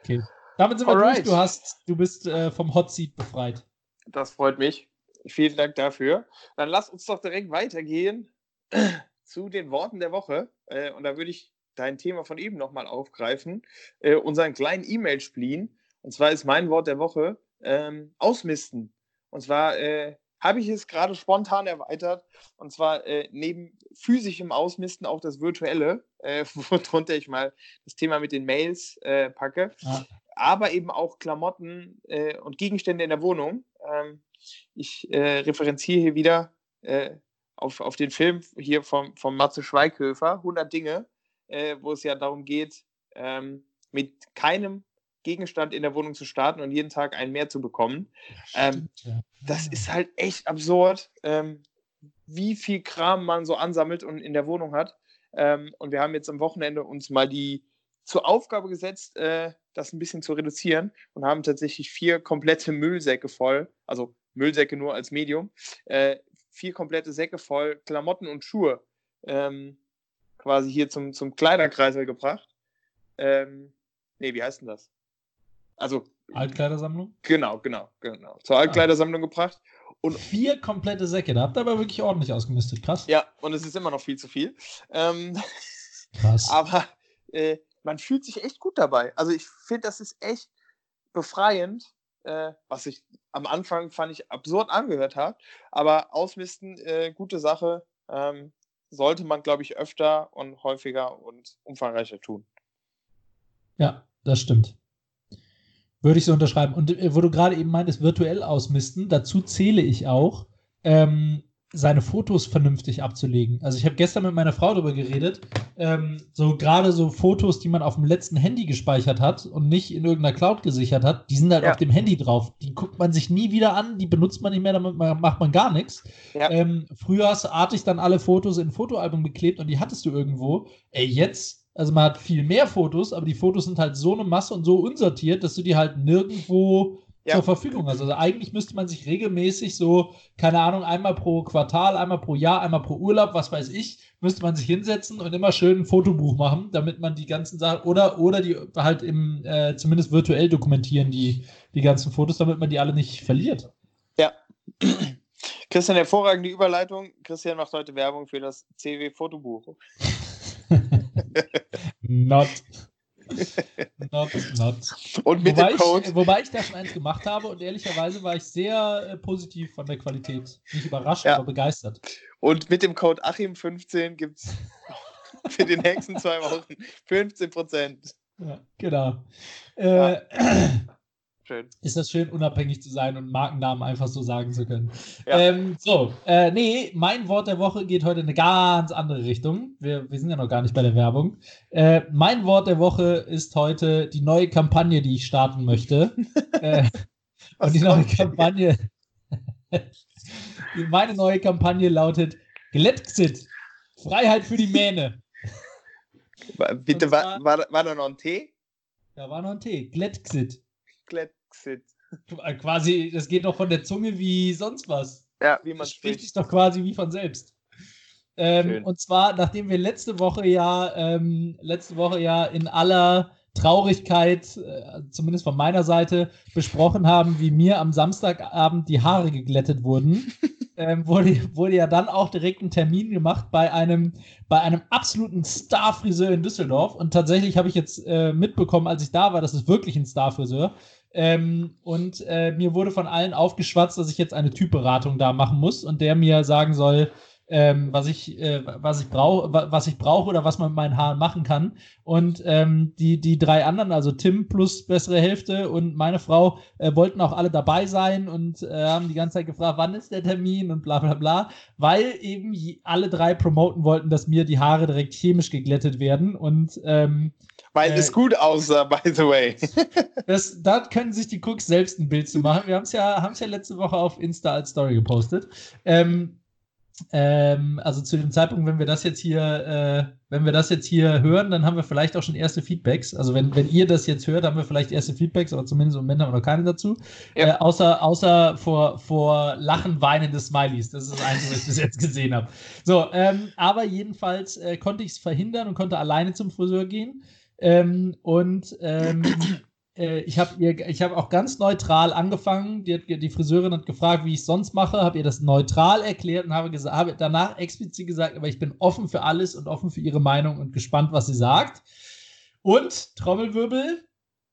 Okay. Damit sind wir Alright. durch. Du hast, du bist äh, vom Hot Seat befreit. Das freut mich. Vielen Dank dafür. Dann lass uns doch direkt weitergehen zu den Worten der Woche. Äh, und da würde ich dein Thema von eben nochmal aufgreifen, äh, unseren kleinen E-Mail-Splin. Und zwar ist mein Wort der Woche ähm, ausmisten. Und zwar äh, habe ich es gerade spontan erweitert. Und zwar äh, neben physischem Ausmisten auch das virtuelle, äh, worunter ich mal das Thema mit den Mails äh, packe. Ah. Aber eben auch Klamotten äh, und Gegenstände in der Wohnung. Ähm, ich äh, referenziere hier wieder äh, auf, auf den Film hier vom, vom Matze Schweighöfer, 100 Dinge, äh, wo es ja darum geht, ähm, mit keinem Gegenstand in der Wohnung zu starten und jeden Tag einen mehr zu bekommen. Ähm, Stimmt, ja. Das Ah. ist halt echt absurd, ähm, wie viel Kram man so ansammelt und in der Wohnung hat. Ähm, und wir haben jetzt am Wochenende uns mal die zur Aufgabe gesetzt, äh, das ein bisschen zu reduzieren und haben tatsächlich vier komplette Müllsäcke voll, also Müllsäcke nur als Medium, äh, vier komplette Säcke voll Klamotten und Schuhe ähm, quasi hier zum, zum Kleiderkreisel gebracht. Ähm, nee, wie heißt denn das? Also, Altkleidersammlung? genau, genau, genau. Zur Altkleidersammlung gebracht. Und Vier komplette Säcke. Da habt ihr aber wirklich ordentlich ausgemistet. Krass. ja, und es ist immer noch viel zu viel. Ähm, Krass. aber äh, man fühlt sich echt gut dabei. Also ich finde, das ist echt befreiend, äh, was ich am Anfang fand ich absurd angehört habe. Aber ausmisten, äh, gute Sache, ähm, sollte man, glaube ich, öfter und häufiger und umfangreicher tun. Ja, das stimmt. Würde ich so unterschreiben. Und äh, wo du gerade eben meintest, virtuell ausmisten, dazu zähle ich auch, ähm, seine Fotos vernünftig abzulegen. Also ich habe gestern mit meiner Frau darüber geredet, ähm, so gerade so Fotos, die man auf dem letzten Handy gespeichert hat und nicht in irgendeiner Cloud gesichert hat, die sind halt Ja. auf dem Handy drauf. Die guckt man sich nie wieder an, die benutzt man nicht mehr, damit macht man gar nichts. Ja. Ähm, früher hast du artig dann alle Fotos in ein Fotoalbum geklebt und die hattest du irgendwo. Ey, jetzt, also man hat viel mehr Fotos, aber die Fotos sind halt so eine Masse und so unsortiert, dass du die halt nirgendwo Ja. zur Verfügung hast. Also eigentlich müsste man sich regelmäßig so, keine Ahnung, einmal pro Quartal, einmal pro Jahr, einmal pro Urlaub, was weiß ich, müsste man sich hinsetzen und immer schön ein Fotobuch machen, damit man die ganzen Sachen oder oder die halt im äh, zumindest virtuell dokumentieren die die ganzen Fotos, damit man die alle nicht verliert. Christian, hervorragende Überleitung. Christian macht heute Werbung für das CW-Fotobuch. not. Not, not. Und mit Wobei dem Code. ich, wobei ich da schon eins gemacht habe und ehrlicherweise war ich sehr äh, positiv von der Qualität. Nicht überrascht, Ja. aber begeistert. Und mit dem Code Achim15 gibt es für die nächsten zwei Wochen 15 Prozent. Ja, genau. Äh, Schön. ist das schön, unabhängig zu sein und Markennamen einfach so sagen zu können. Ja. Ähm, so, äh, nee, mein Wort der Woche geht heute in eine ganz andere Richtung. Wir, wir sind ja noch gar nicht bei der Werbung. Äh, mein Wort der Woche ist heute die neue Kampagne, die ich starten möchte. äh, und die neue Kampagne, meine neue Kampagne lautet Glättxit, Freiheit für die Mähne. Bitte, war, war, war da noch ein T? Da war noch ein T, Glättxit. Glättxit. Äh, quasi, das geht doch von der Zunge wie sonst was. Ja, wie man das spricht. sich doch quasi wie von selbst. Ähm, und zwar, nachdem wir letzte Woche ja, ähm, letzte Woche ja in aller Traurigkeit, äh, zumindest von meiner Seite, besprochen haben, wie mir am Samstagabend die Haare geglättet wurden, ähm, wurde, wurde ja dann auch direkt ein Termin gemacht bei einem, bei einem absoluten Starfriseur in Düsseldorf. Und tatsächlich habe ich jetzt äh, mitbekommen, als ich da war, das ist wirklich ein Starfriseur. Ähm, und äh, mir wurde von allen aufgeschwatzt, dass ich jetzt eine Typberatung da machen muss und der mir sagen soll, ähm, was ich, äh, was ich brauche, was ich brauche oder was man mit meinen Haaren machen kann. Und ähm, die, die drei anderen, also Tim plus bessere Hälfte und meine Frau, äh, wollten auch alle dabei sein und äh, haben die ganze Zeit gefragt, wann ist der Termin und bla bla bla, weil eben alle drei promoten wollten, dass mir die Haare direkt chemisch geglättet werden und ähm, weil äh, es gut aussah, by the way. das, da können sich die Cooks selbst ein Bild zu machen. Wir haben es ja, ja letzte Woche auf Insta als Story gepostet. Ähm, ähm, also zu dem Zeitpunkt, wenn wir das jetzt hier, äh, wenn wir das jetzt hier hören, dann haben wir vielleicht auch schon erste Feedbacks. Also wenn, wenn ihr das jetzt hört, haben wir vielleicht erste Feedbacks, aber zumindest im Moment haben wir noch keine dazu. Ja. Äh, außer, außer vor, vor Lachen, weinende Smileys. Das ist das Einzige, was ich bis jetzt gesehen habe. So, ähm, aber jedenfalls äh, konnte ich es verhindern und konnte alleine zum Friseur gehen. Ähm, und ähm, äh, ich habe hab auch ganz neutral angefangen. Die, die Friseurin hat gefragt, wie ich es sonst mache, habe ihr das neutral erklärt und habe, gesagt, danach explizit gesagt, aber ich bin offen für alles und offen für ihre Meinung und gespannt, was sie sagt. Und Trommelwirbel,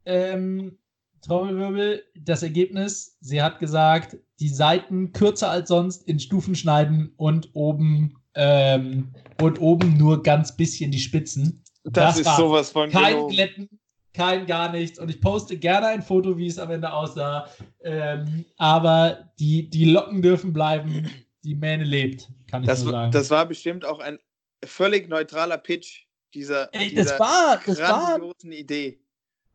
ähm, Trommelwirbel, das Ergebnis, sie hat gesagt, die Seiten kürzer als sonst in Stufen schneiden und oben ähm, und oben nur ganz bisschen die Spitzen. Das, das ist sowas von kein genau. Glätten, kein gar nichts. Und ich poste gerne ein Foto, wie es am Ende aussah. Ähm, aber die, die Locken dürfen bleiben. Die Mähne lebt, kann ich das, nur sagen. Das war bestimmt auch ein völlig neutraler Pitch dieser, Ey, dieser das war, das grandiosen war, Idee.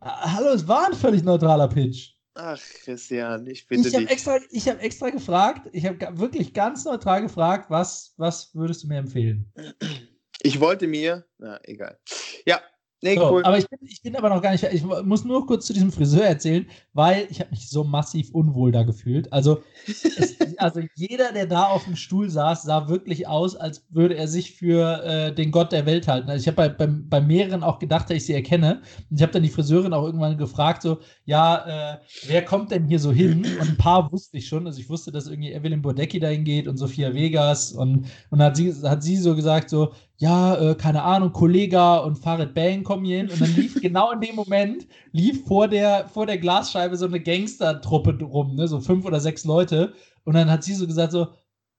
Hallo, es war ein völlig neutraler Pitch. Ach, Christian, ich bitte ich hab dich. Extra, ich habe extra gefragt, ich habe wirklich ganz neutral gefragt, was, was würdest du mir empfehlen? Ich wollte mir, na egal. Ja, Nee, so, cool. Aber ich bin, ich bin aber noch gar nicht, ich muss nur kurz zu diesem Friseur erzählen, weil ich habe mich so massiv unwohl da gefühlt. Also, es, also jeder, der da auf dem Stuhl saß, sah wirklich aus, als würde er sich für äh, den Gott der Welt halten. Also ich habe bei, bei, bei, mehreren auch gedacht, dass ich sie erkenne. Und ich habe dann die Friseurin auch irgendwann gefragt, so, ja, äh, wer kommt denn hier so hin? Und ein paar wusste ich schon. Also ich wusste, dass irgendwie Evelyn Bodecki dahin geht und Sophia Vegas. Und, und hat sie, hat sie so gesagt, so, ja, äh, keine Ahnung, Kollega und Farid Bang kommen hier hin. Und dann lief genau in dem Moment, lief vor der, vor der Glasscheibe so eine Gangster-Truppe rum, ne? so fünf oder sechs Leute. Und dann hat sie so gesagt, so,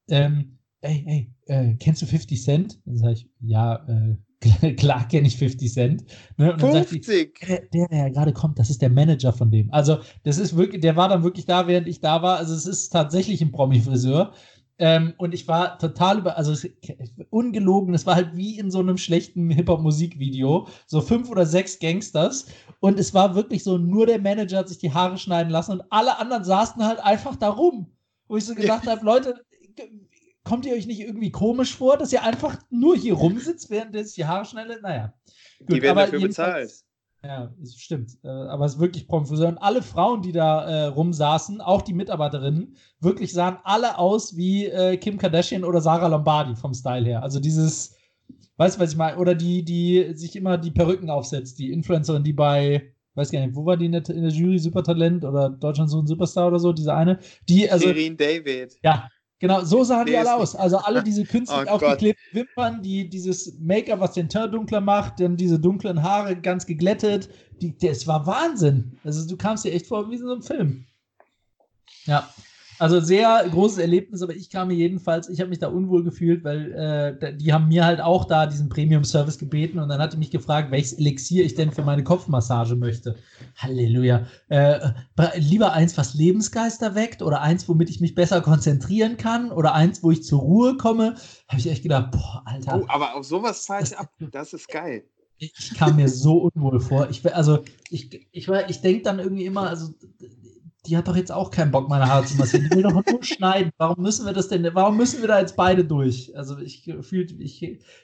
ähm, ey, ey, äh, kennst du 50 Cent? Dann sage ich, ja, äh, klar kenne ich 50 Cent. Ne? Und dann 50. sagt die, der, der, der ja gerade kommt, das ist der Manager von dem. Also, das ist wirklich, der war dann wirklich da, während ich da war. Also, es ist tatsächlich ein Promi-Friseur. Ähm, und ich war total über, also ungelogen, es war halt wie in so einem schlechten Hip-Hop-Musikvideo. So fünf oder sechs Gangsters. Und es war wirklich so, nur der Manager hat sich die Haare schneiden lassen und alle anderen saßen halt einfach da rum. Wo ich so gedacht habe, Leute, kommt ihr euch nicht irgendwie komisch vor, dass ihr einfach nur hier rumsitzt, während der sich die Haare schneidet? Naja. Gut, die werden dafür bezahlt. Ja, es stimmt. Äh, aber es ist wirklich Prompfriseur. Und alle Frauen, die da äh, rumsaßen, auch die Mitarbeiterinnen, wirklich sahen alle aus wie äh, Kim Kardashian oder Sarah Lombardi vom Style her. Also dieses, weißt du, was ich meine? Oder die, die sich immer die Perücken aufsetzt, die Influencerin, die bei, weiß gar nicht, wo war die in der, in der Jury, Supertalent oder Deutschland so ein Superstar oder so, diese eine, die, also. Shirin David. Ja, Genau, so sahen die alle aus. Also alle diese künstlich oh aufgeklebten Wimpern, die, dieses Make-up, was den Teint dunkler macht, dann diese dunklen Haare ganz geglättet. Die, das war Wahnsinn. Also du kamst dir echt vor wie in so einem Film. Ja. Also sehr großes Erlebnis, aber ich kam mir jedenfalls, ich habe mich da unwohl gefühlt, weil äh, die haben mir halt auch da diesen Premium-Service gebeten und dann hat die mich gefragt, welches Elixier ich denn für meine Kopfmassage möchte. Halleluja. Äh, lieber eins, was Lebensgeister weckt oder eins, womit ich mich besser konzentrieren kann oder eins, wo ich zur Ruhe komme. Habe ich echt gedacht, boah, Alter. Oh, aber auf sowas zahle ich ab. Das ist geil. Ich kam mir so unwohl vor. Ich, also, ich, ich, ich denke dann irgendwie immer, also die hat doch jetzt auch keinen Bock, meine Haare zu massieren. Die will doch nur schneiden. Warum müssen wir das denn? Warum müssen wir da jetzt beide durch? Also ich gefühlt, ich,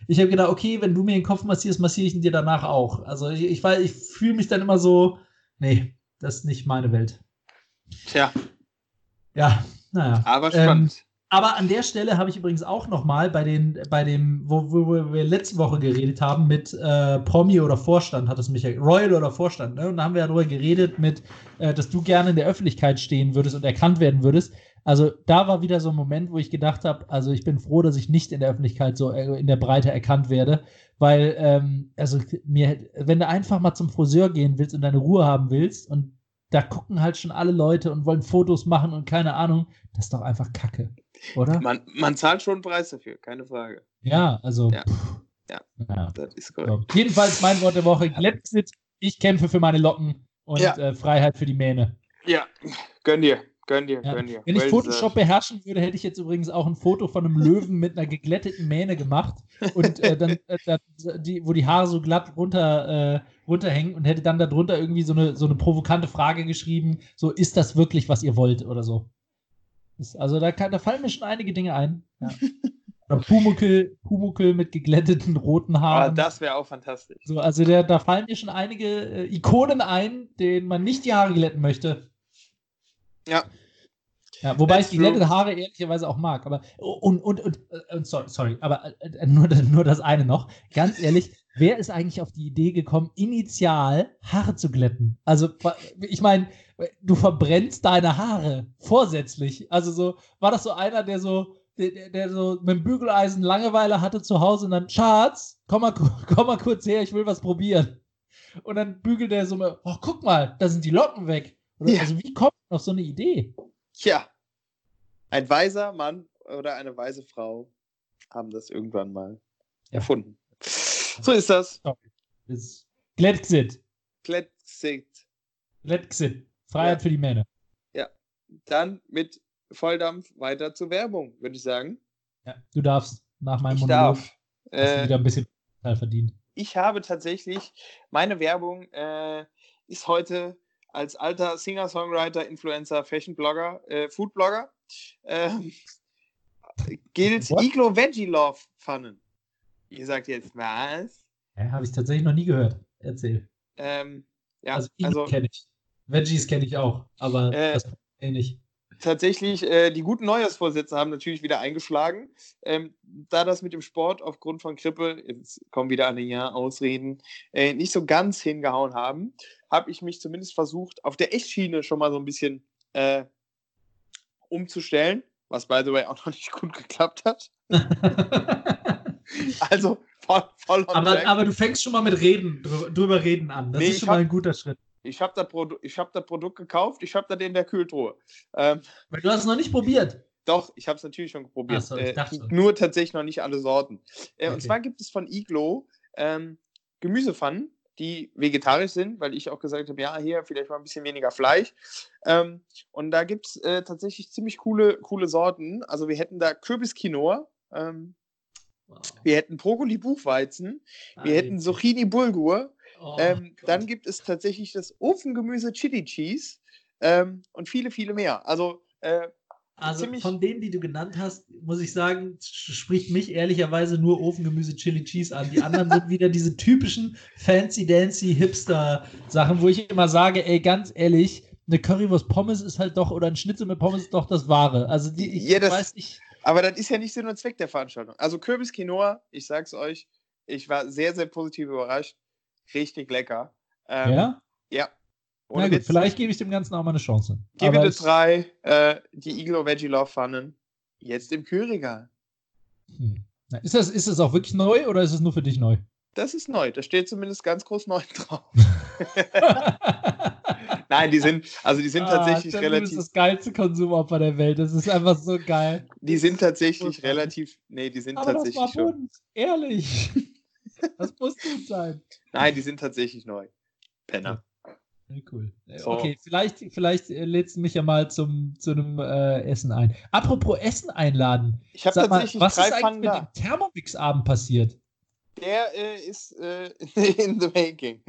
ich habe gedacht, okay, wenn du mir den Kopf massierst, massiere ich ihn dir danach auch. Also ich, ich, ich fühle mich dann immer so, nee, das ist nicht meine Welt. Tja. Ja, naja. Aber spannend. Ähm, aber an der Stelle habe ich übrigens auch noch mal bei den, bei dem, wo, wo wir letzte Woche geredet haben mit äh, Promi oder Vorstand, hat es mich ja, Royal oder Vorstand, ne? Und da haben wir ja darüber geredet mit, äh, dass du gerne in der Öffentlichkeit stehen würdest und erkannt werden würdest. Also da war wieder so ein Moment, wo ich gedacht habe, also ich bin froh, dass ich nicht in der Öffentlichkeit so äh, in der Breite erkannt werde, weil ähm, also mir, wenn du einfach mal zum Friseur gehen willst und deine Ruhe haben willst und da gucken halt schon alle Leute und wollen Fotos machen und keine Ahnung, das ist doch einfach Kacke oder? Man, man zahlt schon einen Preis dafür, keine Frage. Ja, also. Ja, ja, ja. das ist korrekt. So. Jedenfalls mein Wort der Woche: Glättzit, ich kämpfe für meine Locken und ja. äh, Freiheit für die Mähne. Ja, gönn dir. Gönn dir, ja. gönn dir. Wenn ich Photoshop beherrschen würde, hätte ich jetzt übrigens auch ein Foto von einem Löwen mit einer geglätteten Mähne gemacht und äh, dann, äh, die, wo die Haare so glatt runter, äh, runterhängen und hätte dann darunter irgendwie so eine, so eine provokante Frage geschrieben: So, ist das wirklich, was ihr wollt oder so? Also da, kann, da fallen mir schon einige Dinge ein. Ja. Oder Pumukel, Pumukel mit geglätteten roten Haaren. Oh, das wäre auch fantastisch. So, also der, da fallen mir schon einige äh, Ikonen ein, denen man nicht die Haare glätten möchte. Ja. Ja, wobei Let's ich die glättete Haare ehrlicherweise auch mag. Aber und, und, und, äh, und sorry, sorry, aber äh, nur, nur das eine noch. Ganz ehrlich, wer ist eigentlich auf die Idee gekommen, initial Haare zu glätten? Also, ich meine, du verbrennst deine Haare vorsätzlich. Also so, war das so einer, der so, der, der so mit dem Bügeleisen Langeweile hatte zu Hause und dann, Schatz, komm mal, komm mal kurz her, ich will was probieren. Und dann bügelt er so, oh, guck mal, da sind die Locken weg. Ja. Also wie kommt auf so eine Idee? Tja, ein weiser Mann oder eine weise Frau haben das irgendwann mal ja. erfunden. So ist das. Glättxit. Glättxit. Glättxit. Freiheit ja. für die Männer. Ja. Dann mit Volldampf weiter zur Werbung, würde ich sagen. Ja, du darfst nach meinem ich Monolog. Darf. Äh, wieder ein bisschen verdient. Ich habe tatsächlich, meine Werbung äh, ist heute als alter Singer-Songwriter, Influencer, Fashion-Blogger, äh, Food-Blogger, äh, gilt What? Iglo Veggie Love Pfannen. Ihr sagt jetzt, was? Ja, habe ich tatsächlich noch nie gehört. Erzähl. Ähm, ja, also, also kenne ich. Veggies kenne ich auch, aber äh, das ähnlich. Tatsächlich, äh, die guten Neujahrsvorsätze haben natürlich wieder eingeschlagen. Ähm, da das mit dem Sport aufgrund von Grippe, jetzt kommen wieder alle Jahr Ausreden, äh, nicht so ganz hingehauen haben, habe ich mich zumindest versucht, auf der Echtschiene schon mal so ein bisschen äh, umzustellen, was by the way auch noch nicht gut geklappt hat. also voll, voll aber, aber, du fängst schon mal mit Reden, drüber reden an. Das nee, ist schon mal ein guter Schritt. Ich habe das, Produ hab das Produkt gekauft, ich habe das in der Kühltruhe. Ähm, Weil du hast es noch nicht probiert. Doch, ich habe es natürlich schon probiert. So, äh, nur tatsächlich noch nicht alle Sorten. Äh, okay. Und zwar gibt es von Iglo ähm, Gemüsepfannen, die vegetarisch sind, weil ich auch gesagt habe, ja, hier vielleicht mal ein bisschen weniger Fleisch. Ähm, und da gibt es äh, tatsächlich ziemlich coole, coole Sorten. Also wir hätten da Kürbis-Quinoa, ähm, wow. wir hätten Brokkoli-Buchweizen, wir hätten Zucchini-Bulgur Oh, ähm, dann gibt es tatsächlich das Ofengemüse Chili Cheese ähm, und viele, viele mehr. Also, äh, also von denen, die du genannt hast, muss ich sagen, spricht mich ehrlicherweise nur Ofengemüse Chili Cheese an. Die anderen sind wieder diese typischen fancy dancy Hipster Sachen, wo ich immer sage, ey, ganz ehrlich, eine Currywurst Pommes ist halt doch oder ein Schnitzel mit Pommes ist doch das Wahre. Also die, ich ja, das, weiß nicht. Aber das ist ja nicht Sinn und Zweck der Veranstaltung. Also Kürbis Quinoa, ich sag's euch, ich war sehr, sehr positiv überrascht richtig lecker. Ähm, ja? Ja. Na gut, vielleicht gebe ich dem Ganzen auch mal eine Chance. Gib mir drei, äh, die Iglo Veggie Love Pfannen, jetzt im Kühlregal. Hm. Ist, das, ist das auch wirklich neu oder ist es nur für dich neu? Das ist neu, da steht zumindest ganz groß neu drauf. Nein, die sind, also die sind Ah, tatsächlich das relativ. ist das geilste Konsumopfer der Welt. Das ist einfach so geil. Die sind tatsächlich relativ. Nee, die sind Aber das war tatsächlich schon. bunt. Ehrlich. Das muss gut sein. Nein, die sind tatsächlich neu. Penner. Ja, cool. So. Okay, vielleicht, vielleicht äh, lädst du mich ja mal zum, zu einem äh, Essen ein. Apropos Essen einladen. Ich habe Sag mal, tatsächlich was ist eigentlich mit da. dem Thermomix-Abend passiert? Der äh, ist äh, in the making.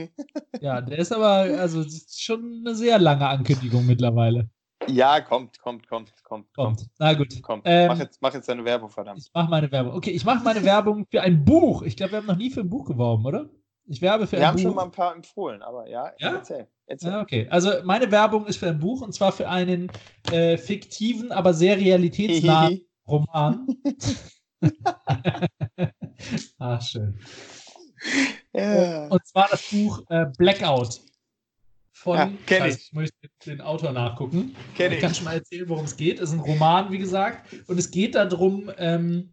Ja, der ist aber, also schon eine sehr lange Ankündigung mittlerweile. Ja, kommt, kommt, kommt, kommt, kommt. Na gut. Kommt. Ähm, mach, jetzt, mach jetzt deine Werbung, verdammt. Ich mache meine Werbung. Okay, ich mache meine Werbung für ein Buch. Ich glaube, wir haben noch nie für ein Buch geworben, oder? Ich werbe für Wir ein haben Buch. schon mal ein paar empfohlen, aber ja, Ja? erzähl. erzähl. Ja, okay. Also meine Werbung ist für ein Buch und zwar für einen äh, fiktiven, aber sehr realitätsnahen Roman. ah, schön. ja. Und zwar das Buch äh, Blackout. Von, Ja, kenn ich. ich möchte den Autor nachgucken. Kenn ich kann ich. schon mal erzählen, worum es geht. Es ist ein Roman, wie gesagt. Und es geht darum, ähm,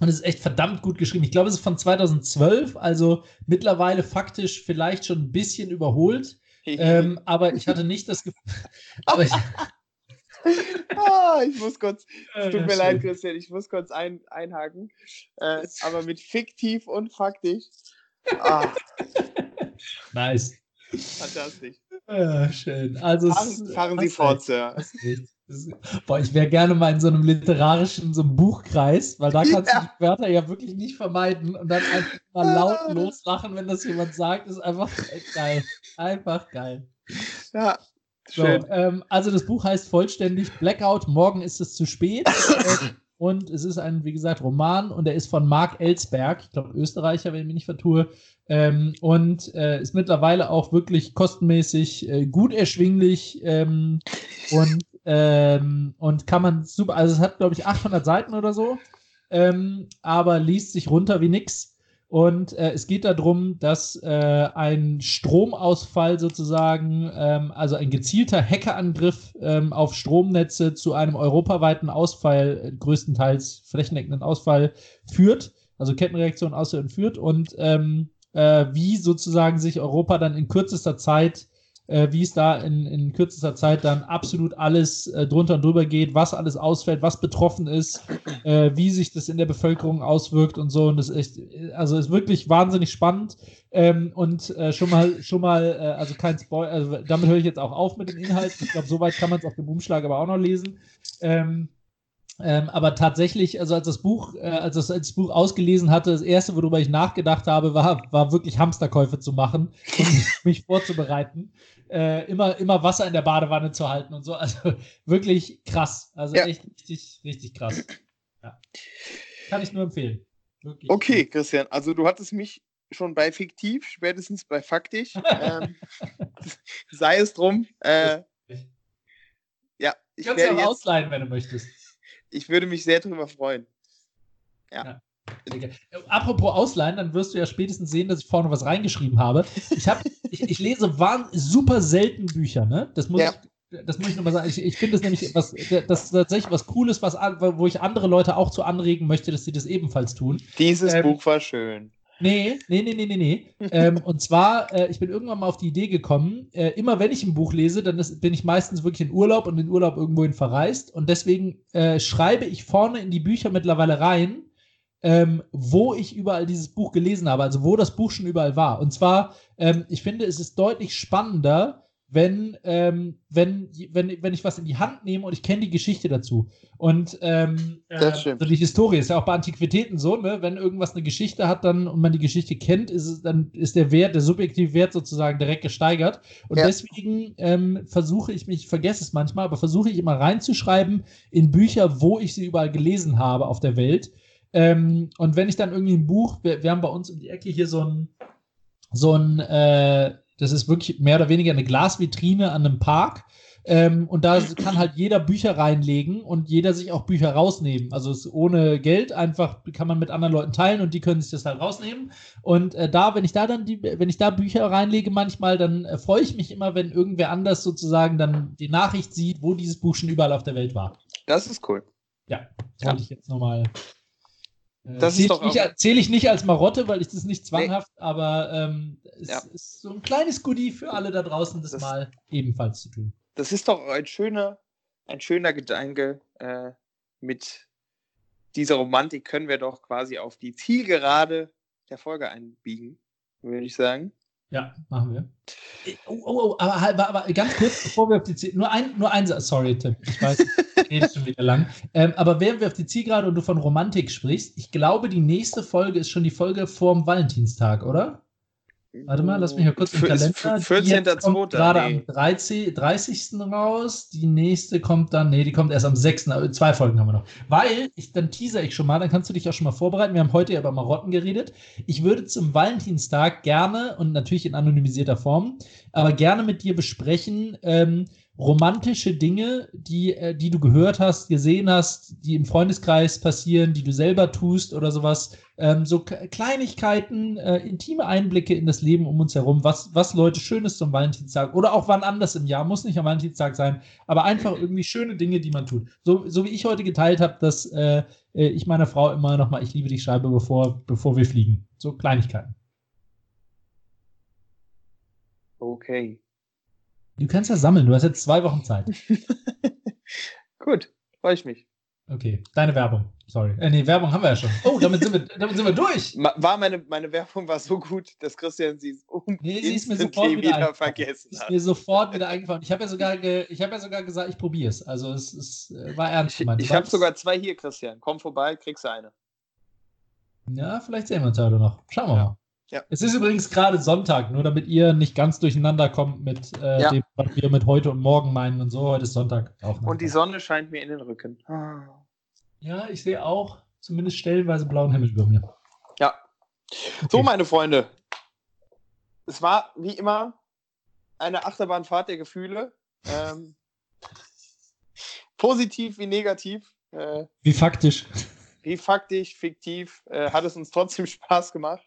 und es ist echt verdammt gut geschrieben. Ich glaube, es ist von 2012, also mittlerweile faktisch vielleicht schon ein bisschen überholt. Ähm, aber ich hatte nicht das Gefühl. aber ich, ah, ich muss kurz, Äh, tut mir leid, Christian, ich muss kurz ein, einhaken. Äh, aber mit fiktiv und faktisch. Ah, Nice. fantastisch. Äh, schön. Also, es Fahren, fahren Sie fort, Sir. Boah, ich wäre gerne mal in so einem literarischen, so einem Buchkreis, weil da kannst Ja. du die Wörter ja wirklich nicht vermeiden und dann einfach mal laut loslachen, wenn das jemand sagt, ist einfach geil. Einfach geil. Ja, So, ähm, also das Buch heißt vollständig Blackout, morgen ist es zu spät. und es ist ein, wie gesagt, Roman und er ist von Marc Ellsberg, ich glaube Österreicher, wenn ich mich nicht vertue. Ähm, und äh, ist mittlerweile auch wirklich kostenmäßig äh, gut erschwinglich ähm, und, ähm, und kann man super, also es hat, glaube ich, 800 Seiten oder so, ähm, aber liest sich runter wie nix. Und äh, es geht darum, dass äh, ein Stromausfall sozusagen, ähm, also ein gezielter Hackerangriff ähm, auf Stromnetze zu einem europaweiten Ausfall, äh, größtenteils flächendeckenden Ausfall führt, also Kettenreaktion aus und führt. Und ähm, äh, wie sozusagen sich Europa dann in kürzester Zeit wie es da in, in kürzester Zeit dann absolut alles äh, drunter und drüber geht, was alles ausfällt, was betroffen ist, äh, wie sich das in der Bevölkerung auswirkt und so. Und das ist echt, also ist wirklich wahnsinnig spannend. Ähm, und äh, schon mal, schon mal, äh, also kein Spoiler, also damit höre ich jetzt auch auf mit den Inhalten. Ich glaube, soweit kann man es auf dem Umschlag aber auch noch lesen. Ähm, ähm, aber tatsächlich, also als das Buch, äh, als, das, als das Buch ausgelesen hatte, das erste, worüber ich nachgedacht habe, war, war wirklich Hamsterkäufe zu machen und mich, mich vorzubereiten. Äh, immer, immer Wasser in der Badewanne zu halten und so. Also wirklich krass. Also Ja. echt richtig, richtig krass. Ja. Kann ich nur empfehlen. Wirklich. Okay, Christian, also du hattest mich schon bei fiktiv, spätestens bei faktisch. ähm, sei es drum. Äh, ja, ich, kann es werde ja auch jetzt, ausleihen, wenn du möchtest. Ich würde mich sehr darüber freuen. Digga. Äh, Apropos Ausleihen, dann wirst du ja spätestens sehen, dass ich vorne was reingeschrieben habe. Ich, hab, ich, ich lese wahn, super selten Bücher, ne? Das muss Ja. ich, das muss ich nochmal sagen. Ich, ich finde das nämlich was, das ist tatsächlich was Cooles, was, wo ich andere Leute auch zu anregen möchte, dass sie das ebenfalls tun. Dieses Ähm, Buch war schön. Nee, nee, nee, nee, nee, nee. ähm, und zwar, äh, ich bin irgendwann mal auf die Idee gekommen, äh, immer wenn ich ein Buch lese, dann ist, bin ich meistens wirklich in Urlaub und in Urlaub irgendwohin verreist. Und deswegen äh, schreibe ich vorne in die Bücher mittlerweile rein, ähm, wo ich überall dieses Buch gelesen habe, also wo das Buch schon überall war. Und zwar, ähm, ich finde, es ist deutlich spannender, wenn, ähm, wenn, wenn, wenn ich was in die Hand nehme und ich kenne die Geschichte dazu. Und ähm, äh, stimmt. so die Historie ist ja auch bei Antiquitäten so, ne? Wenn irgendwas eine Geschichte hat dann und man die Geschichte kennt, ist es, dann ist der Wert, der subjektive Wert sozusagen direkt gesteigert. Und Ja. deswegen ähm, versuche ich mich, ich vergesse es manchmal, aber versuche ich immer reinzuschreiben in Bücher, wo ich sie überall gelesen habe auf der Welt. Ähm, und wenn ich dann irgendwie ein Buch, wir, wir haben bei uns um die Ecke hier so ein, so ein, äh, das ist wirklich mehr oder weniger eine Glasvitrine an einem Park. Ähm, und da kann halt jeder Bücher reinlegen und jeder sich auch Bücher rausnehmen. Also ohne Geld, einfach kann man mit anderen Leuten teilen und die können sich das halt rausnehmen. Und äh, da, wenn ich da dann die, wenn ich da Bücher reinlege manchmal, dann äh, freue ich mich immer, wenn irgendwer anders sozusagen dann die Nachricht sieht, wo dieses Buch schon überall auf der Welt war. Das ist cool. Das Ja. wollte ich jetzt nochmal das zähle ich, nicht, zähl ich nicht als Marotte, weil ich das nicht zwanghaft, nee. aber ähm, es ja. ist so ein kleines Goodie für alle da draußen, das, das, mal ebenfalls zu tun. Das ist doch ein schöner, ein schöner Gedanke. Äh, mit dieser Romantik können wir doch quasi auf die Zielgerade der Folge einbiegen, würde ich sagen. Ja, machen wir. Oh, oh, oh aber, aber, aber, ganz kurz, bevor wir auf die Ziel, nur ein, nur ein sorry Tim, ich weiß, ich rede schon wieder lang. Ähm, aber während wir auf die Zielgerade und du von Romantik sprichst, ich glaube, die nächste Folge ist schon die Folge vorm Valentinstag, oder? Warte mal, lass mich mal kurz im Kalender. 14.2. gerade nee. am 30, 30. raus. Die nächste kommt dann, nee, die kommt erst am 6. Zwei Folgen haben wir noch. Weil, ich, dann teaser ich schon mal, dann kannst du dich auch schon mal vorbereiten. Wir haben heute ja über Marotten geredet. Ich würde zum Valentinstag gerne, und natürlich in anonymisierter Form, aber gerne mit dir besprechen, ähm, romantische Dinge, die, äh, die du gehört hast, gesehen hast, die im Freundeskreis passieren, die du selber tust oder sowas. Ähm, so Kleinigkeiten, äh, intime Einblicke in das Leben um uns herum, was, was Leute Schönes zum Valentinstag oder auch wann anders im Jahr, muss nicht am Valentinstag sein, aber einfach irgendwie schöne Dinge, die man tut. So, so wie ich heute geteilt habe, dass äh, äh ich meiner Frau immer nochmal Ich liebe dich schreibe, bevor, bevor wir fliegen. So Kleinigkeiten. Okay. Du kannst ja sammeln, du hast jetzt zwei Wochen Zeit. Gut, freue ich mich. Okay, deine Werbung. Sorry. Äh, nee, Werbung haben wir ja schon. Oh, damit sind wir, damit sind wir durch. War meine, meine Werbung war so gut, dass Christian sie um nee, sie ist mir sofort wieder, wieder vergessen hat. Ist mir sofort wieder eingefallen. Ich habe ja sogar, ge, ich habe ja sogar gesagt, ich probiere es. Also es, es äh, war ernst gemeint. Ich, ich habe sogar zwei hier, Christian. Komm vorbei, kriegst du eine. Ja, vielleicht sehen wir uns heute noch. Schauen wir ja. mal. Ja. Es ist übrigens gerade Sonntag, nur damit ihr nicht ganz durcheinander kommt mit äh, ja. dem, was wir mit heute und morgen meinen und so. Heute ist Sonntag. Auch und die Sonne scheint mir in den Rücken. Ah. Ja, ich sehe auch zumindest stellenweise blauen Himmel über mir. Ja. Okay. So, meine Freunde. Es war wie immer eine Achterbahnfahrt der Gefühle. Ähm, positiv wie negativ. Äh, wie faktisch. Wie faktisch, fiktiv. Äh, hat es uns trotzdem Spaß gemacht.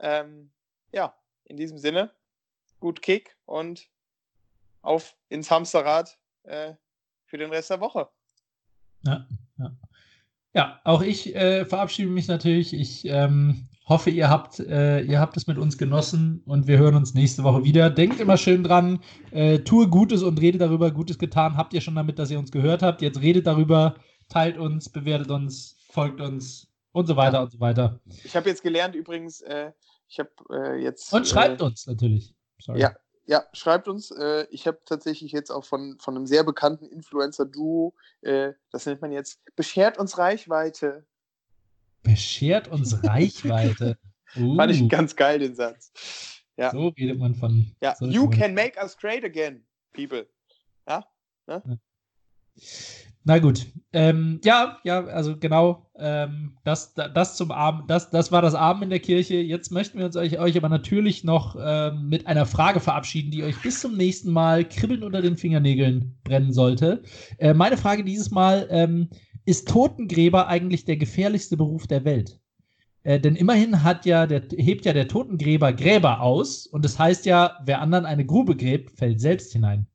Ähm, ja, in diesem Sinne, gut Kick und auf ins Hamsterrad äh, für den Rest der Woche. Ja, ja. ja auch ich äh, verabschiede mich natürlich. Ich ähm, hoffe, ihr habt, äh, ihr habt es mit uns genossen und wir hören uns nächste Woche wieder. Denkt immer schön dran, äh, tue Gutes und redet darüber. Gutes getan habt ihr schon damit, dass ihr uns gehört habt. Jetzt redet darüber, teilt uns, bewertet uns, folgt uns und so weiter und so weiter. Ich habe jetzt gelernt übrigens, äh, ich habe äh, jetzt. Und schreibt äh, uns natürlich. Sorry. Ja, ja, schreibt uns. Äh, ich habe tatsächlich jetzt auch von, von einem sehr bekannten Influencer-Duo, äh, das nennt man jetzt, beschert uns Reichweite. Beschert uns Reichweite. Uh. Fand ich ganz geil, den Satz. Ja. So redet man von. Ja, so you can make us great again, people. Ja? Ne? Na gut. Ähm, ja, ja, also genau. Ähm, das, das zum Abend, das, das war das Abend in der Kirche. Jetzt möchten wir uns euch, euch aber natürlich noch ähm, mit einer Frage verabschieden, die euch bis zum nächsten Mal kribbeln unter den Fingernägeln brennen sollte. Äh, meine Frage dieses Mal: ähm, Ist Totengräber eigentlich der gefährlichste Beruf der Welt? Äh, denn immerhin hat ja der, hebt ja der Totengräber Gräber aus und das heißt ja, wer anderen eine Grube gräbt, fällt selbst hinein.